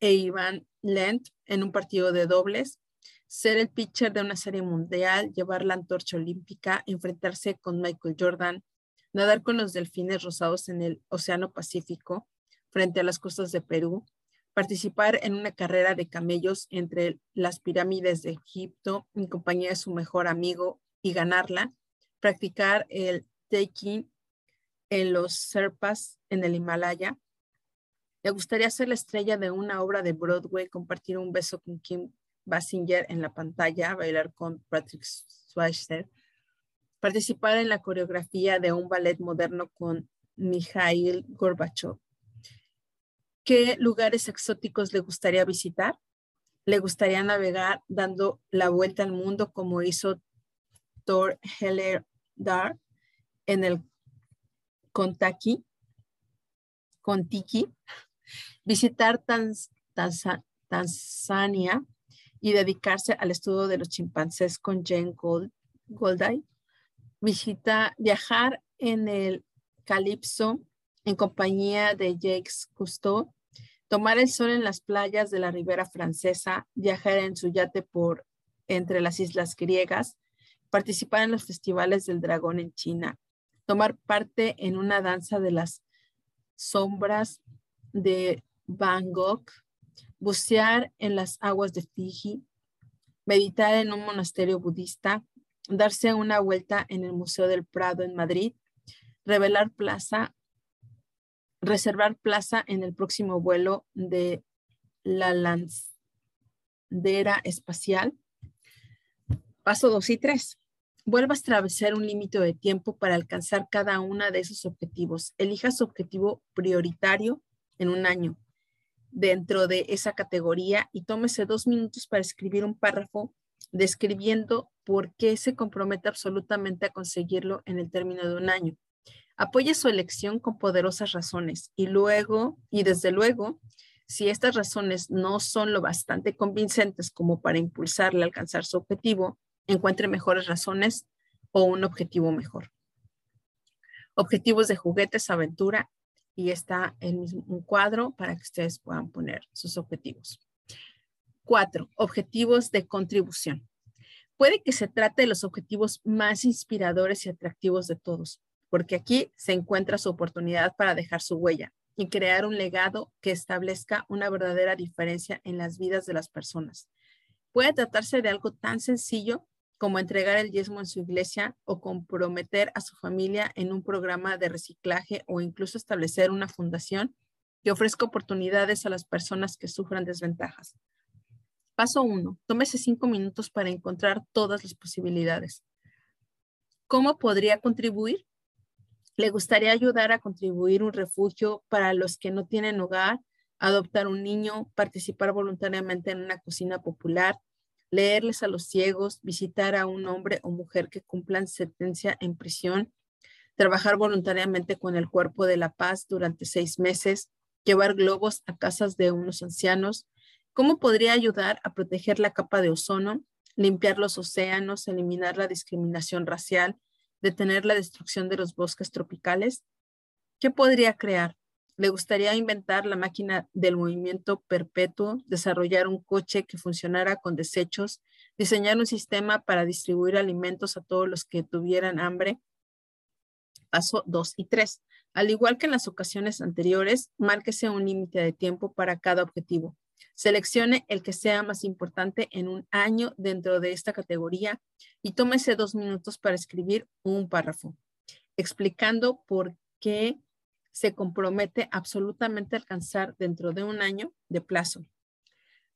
e Ivan Lent en un partido de dobles, ser el pitcher de una serie mundial, llevar la antorcha olímpica, enfrentarse con Michael Jordan, nadar con los delfines rosados en el Océano Pacífico frente a las costas de Perú, participar en una carrera de camellos entre las pirámides de Egipto en compañía de su mejor amigo y ganarla, practicar el taking en los Serpas en el Himalaya, le gustaría ser la estrella de una obra de Broadway, compartir un beso con Kim Basinger en la pantalla, bailar con Patrick Swayze, participar en la coreografía de un ballet moderno con Mikhail Gorbachev. ¿Qué lugares exóticos le gustaría visitar? ¿Le gustaría navegar dando la vuelta al mundo como hizo Heller Dar en el Contaki? Contiki? visitar Tanzania y dedicarse al estudio de los chimpancés con Jane Gold, Goldai, visita, viajar en el Calipso en compañía de Jacques Cousteau, tomar el sol en las playas de la Ribera Francesa, viajar en su yate por entre las islas griegas, participar en los festivales del dragón en China, tomar parte en una danza de las sombras de Bangkok, bucear en las aguas de Fiji, meditar en un monasterio budista, darse una vuelta en el Museo del Prado en Madrid, revelar plaza, reservar plaza en el próximo vuelo de la Lancera Espacial. Paso 2 y 3. Vuelva a establecer un límite de tiempo para alcanzar cada una de esos objetivos. Elija su objetivo prioritario en un año dentro de esa categoría y tómese dos minutos para escribir un párrafo describiendo por qué se compromete absolutamente a conseguirlo en el término de un año. Apoye su elección con poderosas razones y luego, y desde luego, si estas razones no son lo bastante convincentes como para impulsarle a alcanzar su objetivo, encuentre mejores razones o un objetivo mejor. Objetivos de juguetes, aventura y está en un cuadro para que ustedes puedan poner sus objetivos. Cuatro, objetivos de contribución. Puede que se trate de los objetivos más inspiradores y atractivos de todos, porque aquí se encuentra su oportunidad para dejar su huella y crear un legado que establezca una verdadera diferencia en las vidas de las personas. Puede tratarse de algo tan sencillo como entregar el diezmo en su iglesia o comprometer a su familia en un programa de reciclaje o incluso establecer una fundación que ofrezca oportunidades a las personas que sufran desventajas. Paso 1. Tómese cinco minutos para encontrar todas las posibilidades. ¿Cómo podría contribuir? ¿Le gustaría ayudar a contribuir un refugio para los que no tienen hogar, adoptar un niño, participar voluntariamente en una cocina popular, leerles a los ciegos, visitar a un hombre o mujer que cumplan sentencia en prisión, trabajar voluntariamente con el Cuerpo de la Paz durante seis meses, llevar globos a casas de unos ancianos, ¿cómo podría ayudar a proteger la capa de ozono, limpiar los océanos, eliminar la discriminación racial, detener la destrucción de los bosques tropicales? ¿Qué podría crear? Le gustaría inventar la máquina del movimiento perpetuo, desarrollar un coche que funcionara con desechos, diseñar un sistema para distribuir alimentos a todos los que tuvieran hambre. Paso 2 y 3. Al igual que en las ocasiones anteriores, márquese un límite de tiempo para cada objetivo. Seleccione el que sea más importante en un año dentro de esta categoría y tómese dos minutos para escribir un párrafo explicando por qué se compromete absolutamente a alcanzar dentro de un año de plazo.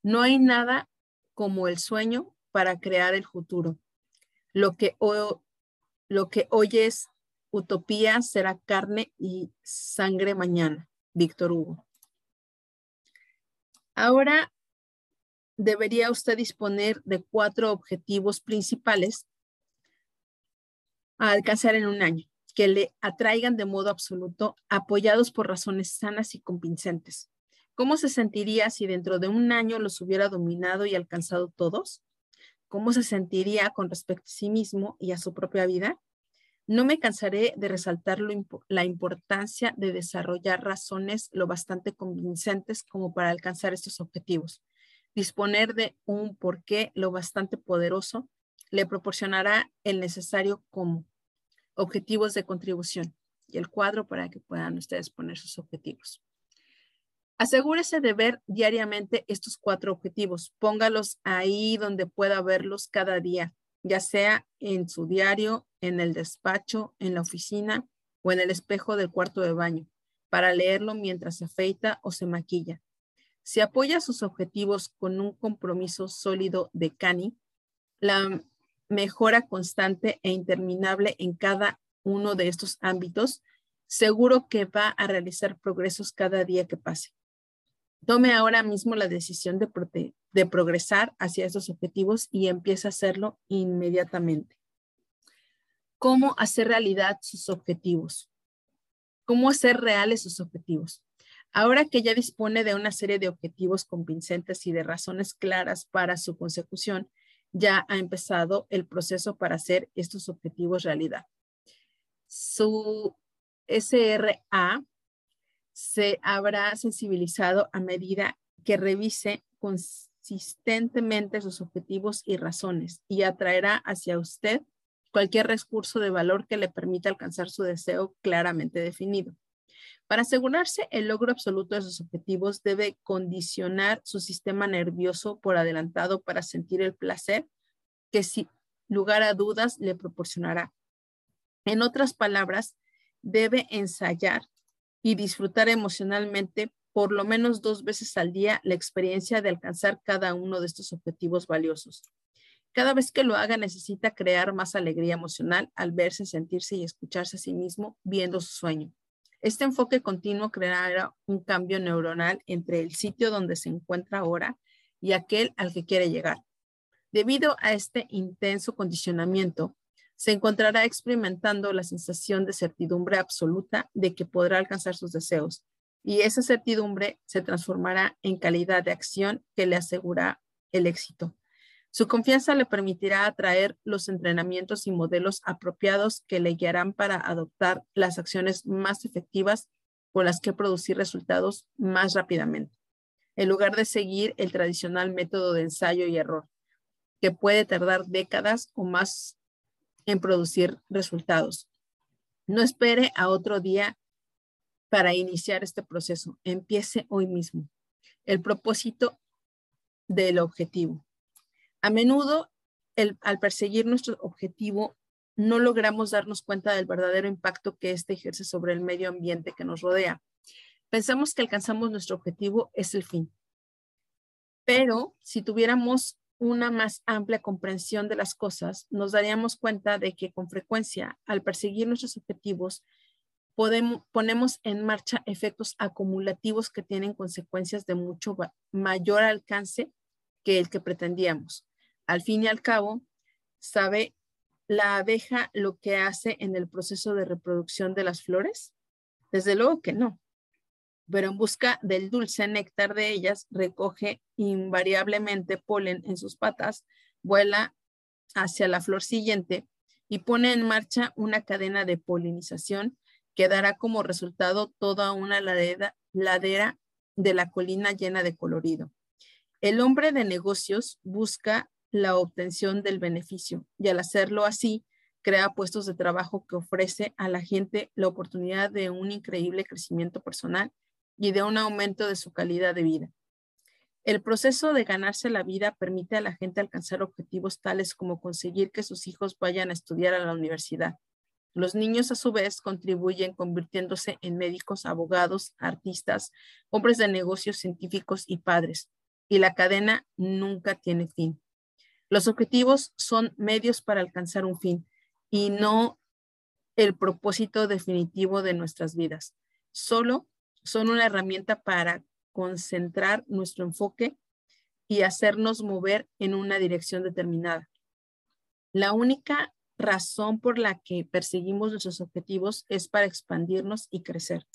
No hay nada como el sueño para crear el futuro. Lo que, hoy es utopía será carne y sangre mañana. Víctor Hugo. Ahora debería usted disponer de cuatro objetivos principales a alcanzar en un año que le atraigan de modo absoluto, apoyados por razones sanas y convincentes. ¿Cómo se sentiría si dentro de un año los hubiera dominado y alcanzado todos? ¿Cómo se sentiría con respecto a sí mismo y a su propia vida? No me cansaré de resaltar la importancia de desarrollar razones lo bastante convincentes como para alcanzar estos objetivos. Disponer de un porqué lo bastante poderoso le proporcionará el necesario cómo objetivos de contribución y el cuadro para que puedan ustedes poner sus objetivos. Asegúrese de ver diariamente estos cuatro objetivos. Póngalos ahí donde pueda verlos cada día, ya sea en su diario, en el despacho, en la oficina o en el espejo del cuarto de baño, para leerlo mientras se afeita o se maquilla. Si apoya sus objetivos con un compromiso sólido de CANI, la mejora constante e interminable en cada uno de estos ámbitos, seguro que va a realizar progresos cada día que pase. Tome ahora mismo la decisión de, progresar hacia estos objetivos y empiece a hacerlo inmediatamente. ¿Cómo hacer realidad sus objetivos? ¿Cómo hacer reales sus objetivos? Ahora que ya dispone de una serie de objetivos convincentes y de razones claras para su consecución, ya ha empezado el proceso para hacer estos objetivos realidad. Su SRA se habrá sensibilizado a medida que revise consistentemente sus objetivos y razones y atraerá hacia usted cualquier recurso de valor que le permita alcanzar su deseo claramente definido. Para asegurarse el logro absoluto de sus objetivos, debe condicionar su sistema nervioso por adelantado para sentir el placer que sin lugar a dudas le proporcionará. En otras palabras, debe ensayar y disfrutar emocionalmente por lo menos dos veces al día la experiencia de alcanzar cada uno de estos objetivos valiosos. Cada vez que lo haga necesita crear más alegría emocional al verse, sentirse y escucharse a sí mismo viendo su sueño. Este enfoque continuo creará un cambio neuronal entre el sitio donde se encuentra ahora y aquel al que quiere llegar. Debido a este intenso condicionamiento, se encontrará experimentando la sensación de certidumbre absoluta de que podrá alcanzar sus deseos, y esa certidumbre se transformará en calidad de acción que le asegura el éxito. Su confianza le permitirá atraer los entrenamientos y modelos apropiados que le guiarán para adoptar las acciones más efectivas con las que producir resultados más rápidamente, en lugar de seguir el tradicional método de ensayo y error, que puede tardar décadas o más en producir resultados. No espere a otro día para iniciar este proceso. Empiece hoy mismo. El propósito del objetivo. A menudo, al perseguir nuestro objetivo, no logramos darnos cuenta del verdadero impacto que éste ejerce sobre el medio ambiente que nos rodea. Pensamos que alcanzamos nuestro objetivo es el fin. Pero si tuviéramos una más amplia comprensión de las cosas, nos daríamos cuenta de que con frecuencia, al perseguir nuestros objetivos, ponemos en marcha efectos acumulativos que tienen consecuencias de mucho mayor alcance que el que pretendíamos. Al fin y al cabo, ¿sabe la abeja lo que hace en el proceso de reproducción de las flores? Desde luego que no. Pero en busca del dulce néctar de ellas, recoge invariablemente polen en sus patas, vuela hacia la flor siguiente y pone en marcha una cadena de polinización que dará como resultado toda una ladera, ladera de la colina llena de colorido. El hombre de negocios busca la obtención del beneficio y al hacerlo así, crea puestos de trabajo que ofrece a la gente la oportunidad de un increíble crecimiento personal y de un aumento de su calidad de vida. El proceso de ganarse la vida permite a la gente alcanzar objetivos tales como conseguir que sus hijos vayan a estudiar a la universidad. Los niños a su vez contribuyen convirtiéndose en médicos, abogados, artistas, hombres de negocios, científicos y padres. Y la cadena nunca tiene fin. Los objetivos son medios para alcanzar un fin y no el propósito definitivo de nuestras vidas. Solo son una herramienta para concentrar nuestro enfoque y hacernos mover en una dirección determinada. La única razón por la que perseguimos nuestros objetivos es para expandirnos y crecer.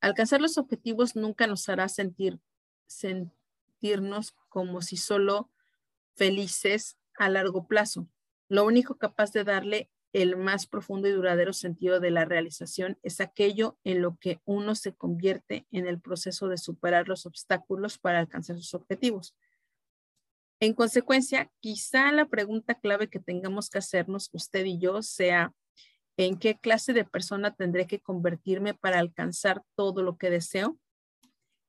Alcanzar los objetivos nunca nos hará sentir, sentirnos como si solo felices a largo plazo. Lo único capaz de darle el más profundo y duradero sentido de la realización es aquello en lo que uno se convierte en el proceso de superar los obstáculos para alcanzar sus objetivos. En consecuencia, quizá la pregunta clave que tengamos que hacernos usted y yo sea, ¿en qué clase de persona tendré que convertirme para alcanzar todo lo que deseo?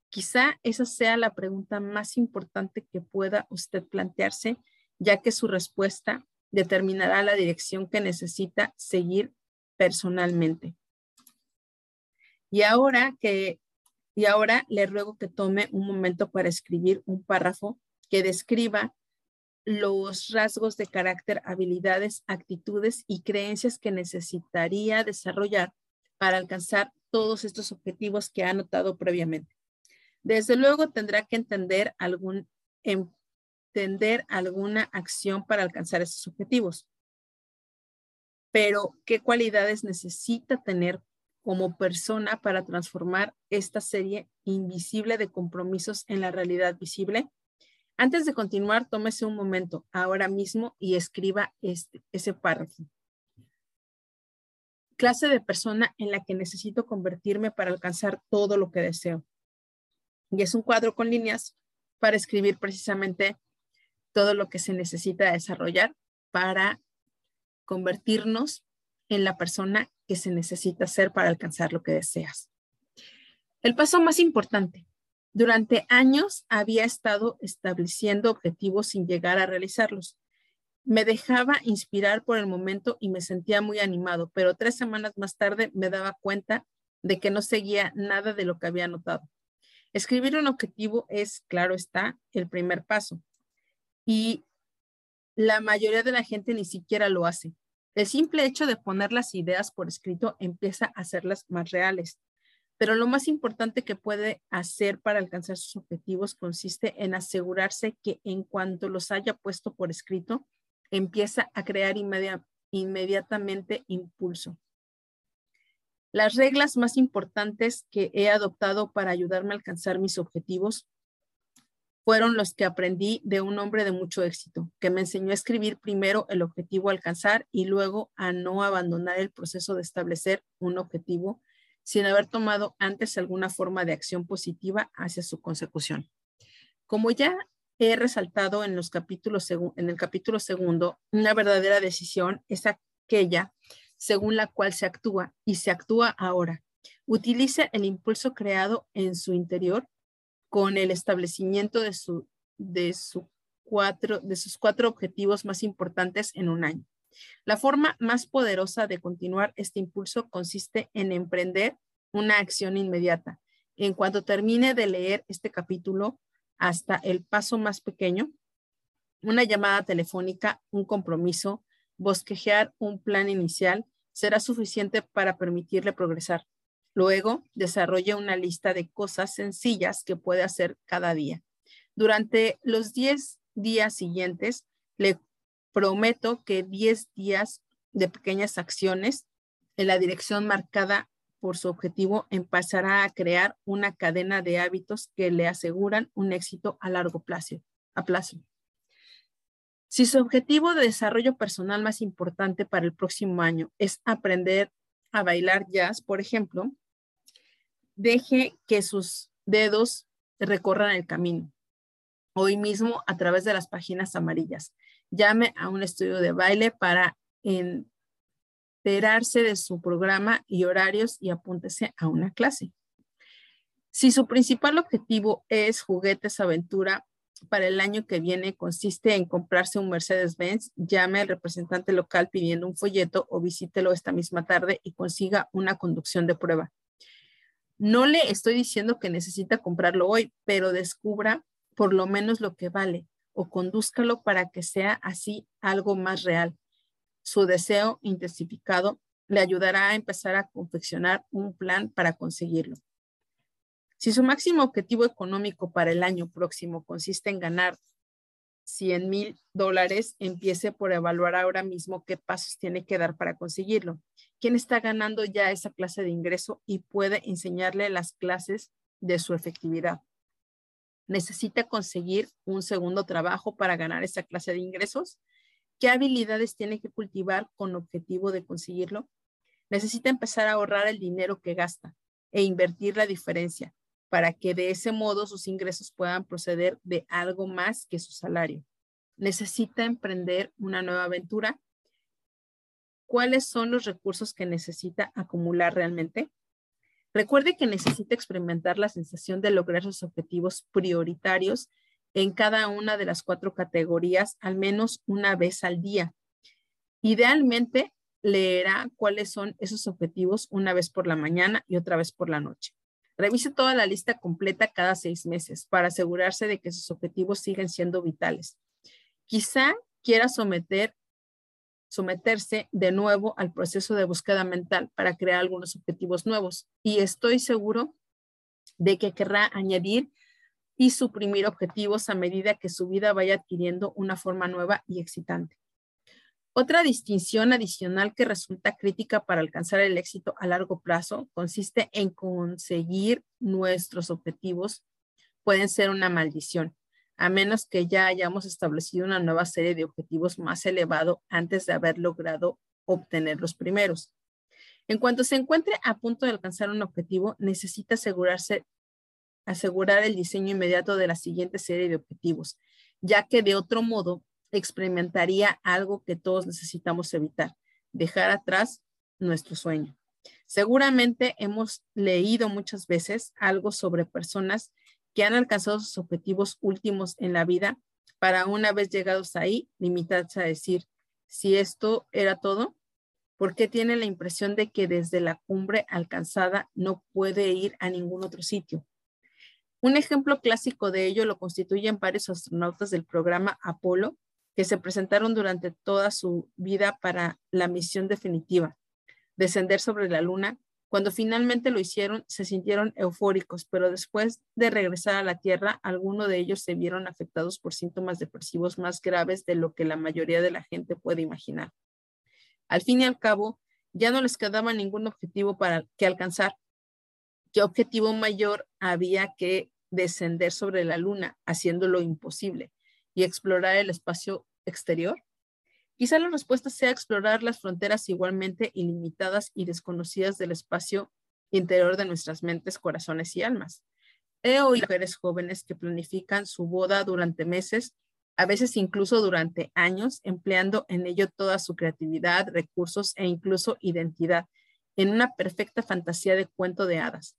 Quizá esa sea la pregunta más importante que pueda usted plantearse, ya que su respuesta determinará la dirección que necesita seguir personalmente. Y ahora que y ahora le ruego que tome un momento para escribir un párrafo que describa los rasgos de carácter, habilidades, actitudes y creencias que necesitaría desarrollar para alcanzar todos estos objetivos que ha anotado previamente. Desde luego tendrá que entender algún tender alguna acción para alcanzar esos objetivos. Pero, ¿qué cualidades necesita tener como persona para transformar esta serie invisible de compromisos en la realidad visible? Antes de continuar, tómese un momento ahora mismo y escriba este, ese párrafo. Clase de persona en la que necesito convertirme para alcanzar todo lo que deseo. Y es un cuadro con líneas para escribir precisamente todo lo que se necesita desarrollar para convertirnos en la persona que se necesita ser para alcanzar lo que deseas. El paso más importante. Durante años había estado estableciendo objetivos sin llegar a realizarlos. Me dejaba inspirar por el momento y me sentía muy animado, pero tres semanas más tarde me daba cuenta de que no seguía nada de lo que había anotado. Escribir un objetivo es, claro está, el primer paso, y la mayoría de la gente ni siquiera lo hace. El simple hecho de poner las ideas por escrito empieza a hacerlas más reales. Pero lo más importante que puede hacer para alcanzar sus objetivos consiste en asegurarse que en cuanto los haya puesto por escrito, empieza a crear inmediatamente impulso. Las reglas más importantes que he adoptado para ayudarme a alcanzar mis objetivos fueron los que aprendí de un hombre de mucho éxito, que me enseñó a escribir primero el objetivo a alcanzar y luego a no abandonar el proceso de establecer un objetivo sin haber tomado antes alguna forma de acción positiva hacia su consecución. Como ya he resaltado en, los capítulos, en el capítulo segundo, una verdadera decisión es aquella según la cual se actúa y se actúa ahora. Utilice el impulso creado en su interior con el establecimiento de, su, de, su cuatro, de sus cuatro objetivos más importantes en un año. La forma más poderosa de continuar este impulso consiste en emprender una acción inmediata. En cuanto termine de leer este capítulo hasta el paso más pequeño, una llamada telefónica, un compromiso, bosquejear un plan inicial será suficiente para permitirle progresar. Luego, desarrolla una lista de cosas sencillas que puede hacer cada día. Durante los 10 días siguientes, le prometo que 10 días de pequeñas acciones en la dirección marcada por su objetivo empezará a crear una cadena de hábitos que le aseguran un éxito a largo plazo. A plazo. Si su objetivo de desarrollo personal más importante para el próximo año es aprender a bailar jazz, por ejemplo, deje que sus dedos recorran el camino. Hoy mismo a través de las páginas amarillas. Llame a un estudio de baile para enterarse de su programa y horarios y apúntese a una clase. Si su principal objetivo es juguetes aventura para el año que viene consiste en comprarse un Mercedes-Benz, llame al representante local pidiendo un folleto o visítelo esta misma tarde y consiga una conducción de prueba. No le estoy diciendo que necesita comprarlo hoy, pero descubra por lo menos lo que vale o condúzcalo para que sea así algo más real. Su deseo intensificado le ayudará a empezar a confeccionar un plan para conseguirlo. Si su máximo objetivo económico para el año próximo consiste en ganar 100 mil dólares, empiece por evaluar ahora mismo qué pasos tiene que dar para conseguirlo. ¿Quién está ganando ya esa clase de ingreso y puede enseñarle las clases de su efectividad? ¿Necesita conseguir un segundo trabajo para ganar esa clase de ingresos? ¿Qué habilidades tiene que cultivar con objetivo de conseguirlo? Necesita empezar a ahorrar el dinero que gasta e invertir la diferencia para que de ese modo sus ingresos puedan proceder de algo más que su salario. Necesita emprender una nueva aventura. ¿Cuáles son los recursos que necesita acumular realmente? Recuerde que necesita experimentar la sensación de lograr sus objetivos prioritarios en cada una de las cuatro categorías al menos una vez al día. Idealmente, leerá cuáles son esos objetivos una vez por la mañana y otra vez por la noche. Revise toda la lista completa cada seis meses para asegurarse de que sus objetivos siguen siendo vitales. Quizá quiera someter, someterse de nuevo al proceso de búsqueda mental para crear algunos objetivos nuevos y estoy seguro de que querrá añadir y suprimir objetivos a medida que su vida vaya adquiriendo una forma nueva y excitante. Otra distinción adicional que resulta crítica para alcanzar el éxito a largo plazo consiste en conseguir nuestros objetivos. Pueden ser una maldición, a menos que ya hayamos establecido una nueva serie de objetivos más elevado antes de haber logrado obtener los primeros. En cuanto se encuentre a punto de alcanzar un objetivo, necesita asegurarse, asegurar el diseño inmediato de la siguiente serie de objetivos, ya que de otro modo experimentaría algo que todos necesitamos evitar, dejar atrás nuestro sueño. Seguramente hemos leído muchas veces algo sobre personas que han alcanzado sus objetivos últimos en la vida para una vez llegados ahí, limitarse a decir, si esto era todo, ¿por qué tiene la impresión de que desde la cumbre alcanzada no puede ir a ningún otro sitio? Un ejemplo clásico de ello lo constituyen varios astronautas del programa Apolo que se presentaron durante toda su vida para la misión definitiva, descender sobre la luna. Cuando finalmente lo hicieron, se sintieron eufóricos, pero después de regresar a la Tierra, algunos de ellos se vieron afectados por síntomas depresivos más graves de lo que la mayoría de la gente puede imaginar. Al fin y al cabo, ya no les quedaba ningún objetivo para que alcanzar. ¿Qué objetivo mayor había que descender sobre la luna, haciéndolo imposible? Y explorar el espacio exterior? Quizá la respuesta sea explorar las fronteras igualmente ilimitadas y desconocidas del espacio interior de nuestras mentes, corazones y almas. He oído mujeres jóvenes que planifican su boda durante meses, a veces incluso durante años, empleando en ello toda su creatividad, recursos e incluso identidad, en una perfecta fantasía de cuento de hadas.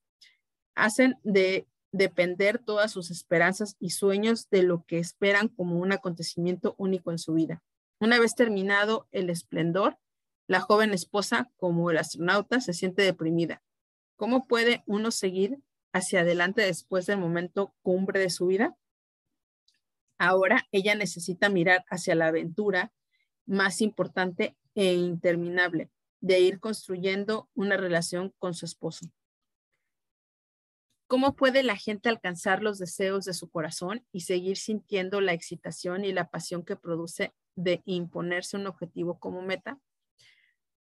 Hacen de depender todas sus esperanzas y sueños de lo que esperan como un acontecimiento único en su vida. Una vez terminado el esplendor, la joven esposa, como el astronauta, se siente deprimida. ¿Cómo puede uno seguir hacia adelante después del momento cumbre de su vida? Ahora ella necesita mirar hacia la aventura más importante e interminable de ir construyendo una relación con su esposo. ¿Cómo puede la gente alcanzar los deseos de su corazón y seguir sintiendo la excitación y la pasión que produce de imponerse un objetivo como meta?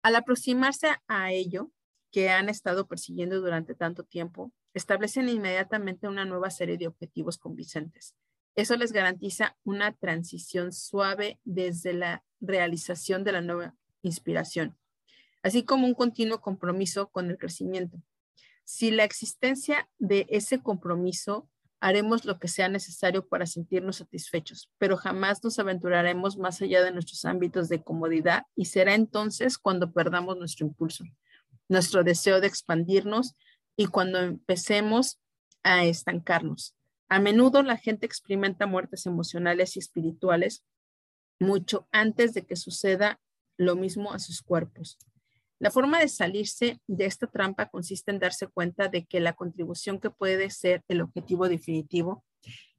Al aproximarse a ello, que han estado persiguiendo durante tanto tiempo, establecen inmediatamente una nueva serie de objetivos convincentes. Eso les garantiza una transición suave desde la realización de la nueva inspiración, así como un continuo compromiso con el crecimiento si la existencia de ese compromiso haremos lo que sea necesario para sentirnos satisfechos, pero jamás nos aventuraremos más allá de nuestros ámbitos de comodidad y será entonces cuando perdamos nuestro impulso, nuestro deseo de expandirnos y cuando empecemos a estancarnos. A menudo la gente experimenta muertes emocionales y espirituales mucho antes de que suceda lo mismo a sus cuerpos. La forma de salirse de esta trampa consiste en darse cuenta de que la contribución que puede ser el objetivo definitivo,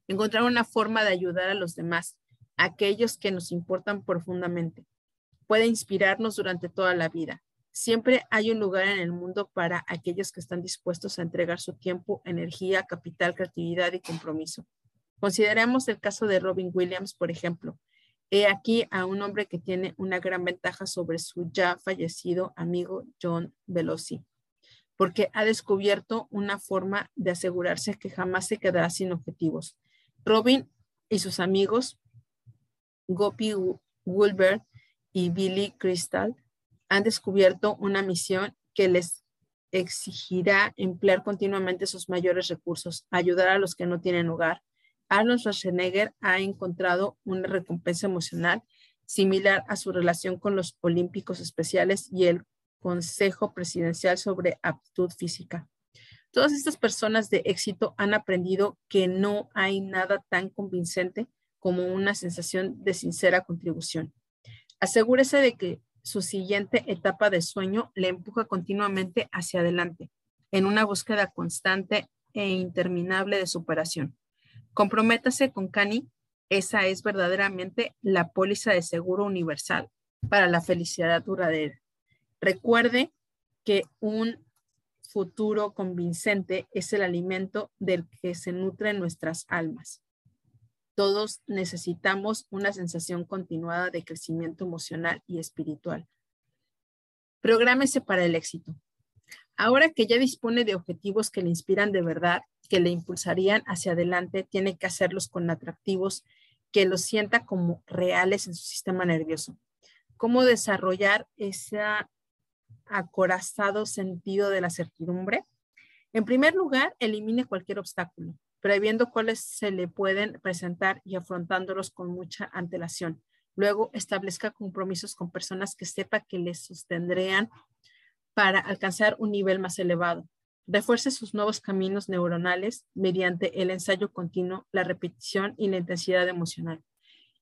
encontrar una forma de ayudar a los demás, aquellos que nos importan profundamente, puede inspirarnos durante toda la vida. Siempre hay un lugar en el mundo para aquellos que están dispuestos a entregar su tiempo, energía, capital, creatividad y compromiso. Consideremos el caso de Robin Williams, por ejemplo, He aquí a un hombre que tiene una gran ventaja sobre su ya fallecido amigo John Velosi, porque ha descubierto una forma de asegurarse que jamás se quedará sin objetivos. Robin y sus amigos, Gopi Woolbert y Billy Crystal, han descubierto una misión que les exigirá emplear continuamente sus mayores recursos, ayudar a los que no tienen hogar, Arnold Schwarzenegger ha encontrado una recompensa emocional similar a su relación con los Olímpicos Especiales y el Consejo Presidencial sobre Aptitud Física. Todas estas personas de éxito han aprendido que no hay nada tan convincente como una sensación de sincera contribución. Asegúrese de que su siguiente etapa de sueño le empuja continuamente hacia adelante, en una búsqueda constante e interminable de superación. Comprométase con Cani. Esa es verdaderamente la póliza de seguro universal para la felicidad duradera. Recuerde que un futuro convincente es el alimento del que se nutren nuestras almas. Todos necesitamos una sensación continuada de crecimiento emocional y espiritual. Prográmese para el éxito. Ahora que ya dispone de objetivos que le inspiran de verdad, que le impulsarían hacia adelante, tiene que hacerlos con atractivos que los sienta como reales en su sistema nervioso. ¿Cómo desarrollar ese acorazado sentido de la certidumbre? En primer lugar, elimine cualquier obstáculo, previendo cuáles se le pueden presentar y afrontándolos con mucha antelación. Luego, establezca compromisos con personas que sepa que les sostendrían para alcanzar un nivel más elevado. Refuerce sus nuevos caminos neuronales mediante el ensayo continuo, la repetición y la intensidad emocional.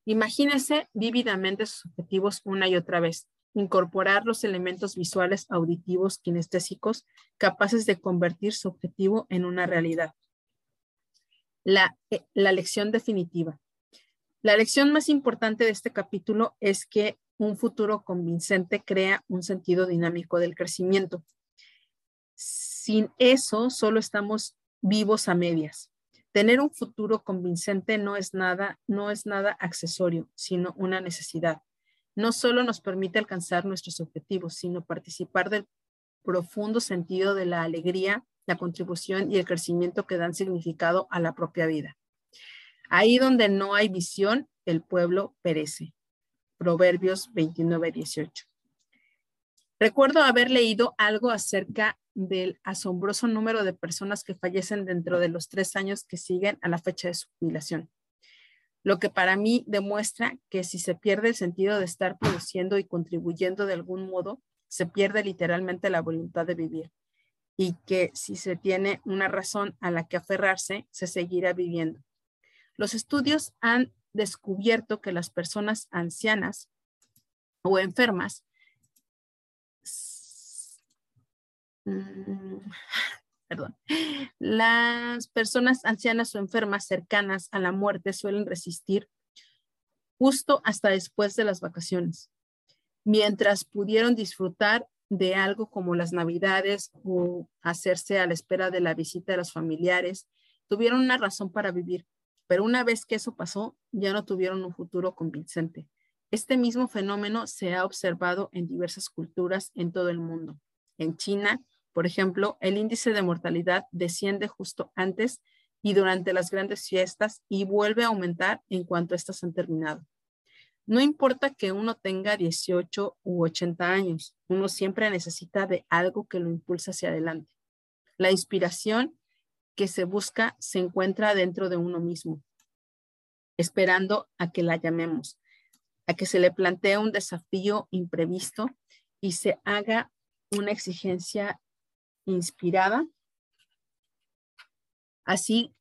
Imagínese vívidamente sus objetivos una y otra vez. Incorporar los elementos visuales, auditivos, kinestésicos, capaces de convertir su objetivo en una realidad. La, eh, la lección definitiva. La lección más importante de este capítulo es que un futuro convincente crea un sentido dinámico del crecimiento. Sin eso, solo estamos vivos a medias. Tener un futuro convincente no es nada, no es nada accesorio, sino una necesidad. No solo nos permite alcanzar nuestros objetivos, sino participar del profundo sentido de la alegría, la contribución y el crecimiento que dan significado a la propia vida. Ahí donde no hay visión, el pueblo perece. Proverbios 29, 18. Recuerdo haber leído algo acerca del asombroso número de personas que fallecen dentro de los tres años que siguen a la fecha de su jubilación. Lo que para mí demuestra que si se pierde el sentido de estar produciendo y contribuyendo de algún modo, se pierde literalmente la voluntad de vivir. Y que si se tiene una razón a la que aferrarse, se seguirá viviendo. Los estudios han descubierto que las personas ancianas o enfermas perdón, las personas ancianas o enfermas cercanas a la muerte suelen resistir justo hasta después de las vacaciones, mientras pudieron disfrutar de algo como las navidades o hacerse a la espera de la visita de los familiares, tuvieron una razón para vivir. Pero una vez que eso pasó, ya no tuvieron un futuro convincente. Este mismo fenómeno se ha observado en diversas culturas en todo el mundo. En China, por ejemplo, el índice de mortalidad desciende justo antes y durante las grandes fiestas y vuelve a aumentar en cuanto estas han terminado. No importa que uno tenga 18 u 80 años, uno siempre necesita de algo que lo impulse hacia adelante. La inspiración que se busca se encuentra dentro de uno mismo, esperando a que la llamemos, a que se le plantee un desafío imprevisto y se haga una exigencia inspirada. Así,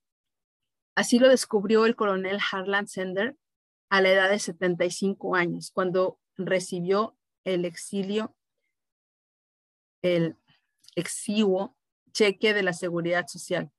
así lo descubrió el coronel Harlan Sender a la edad de 75 años, cuando recibió el exilio, el exiguo cheque de la seguridad social.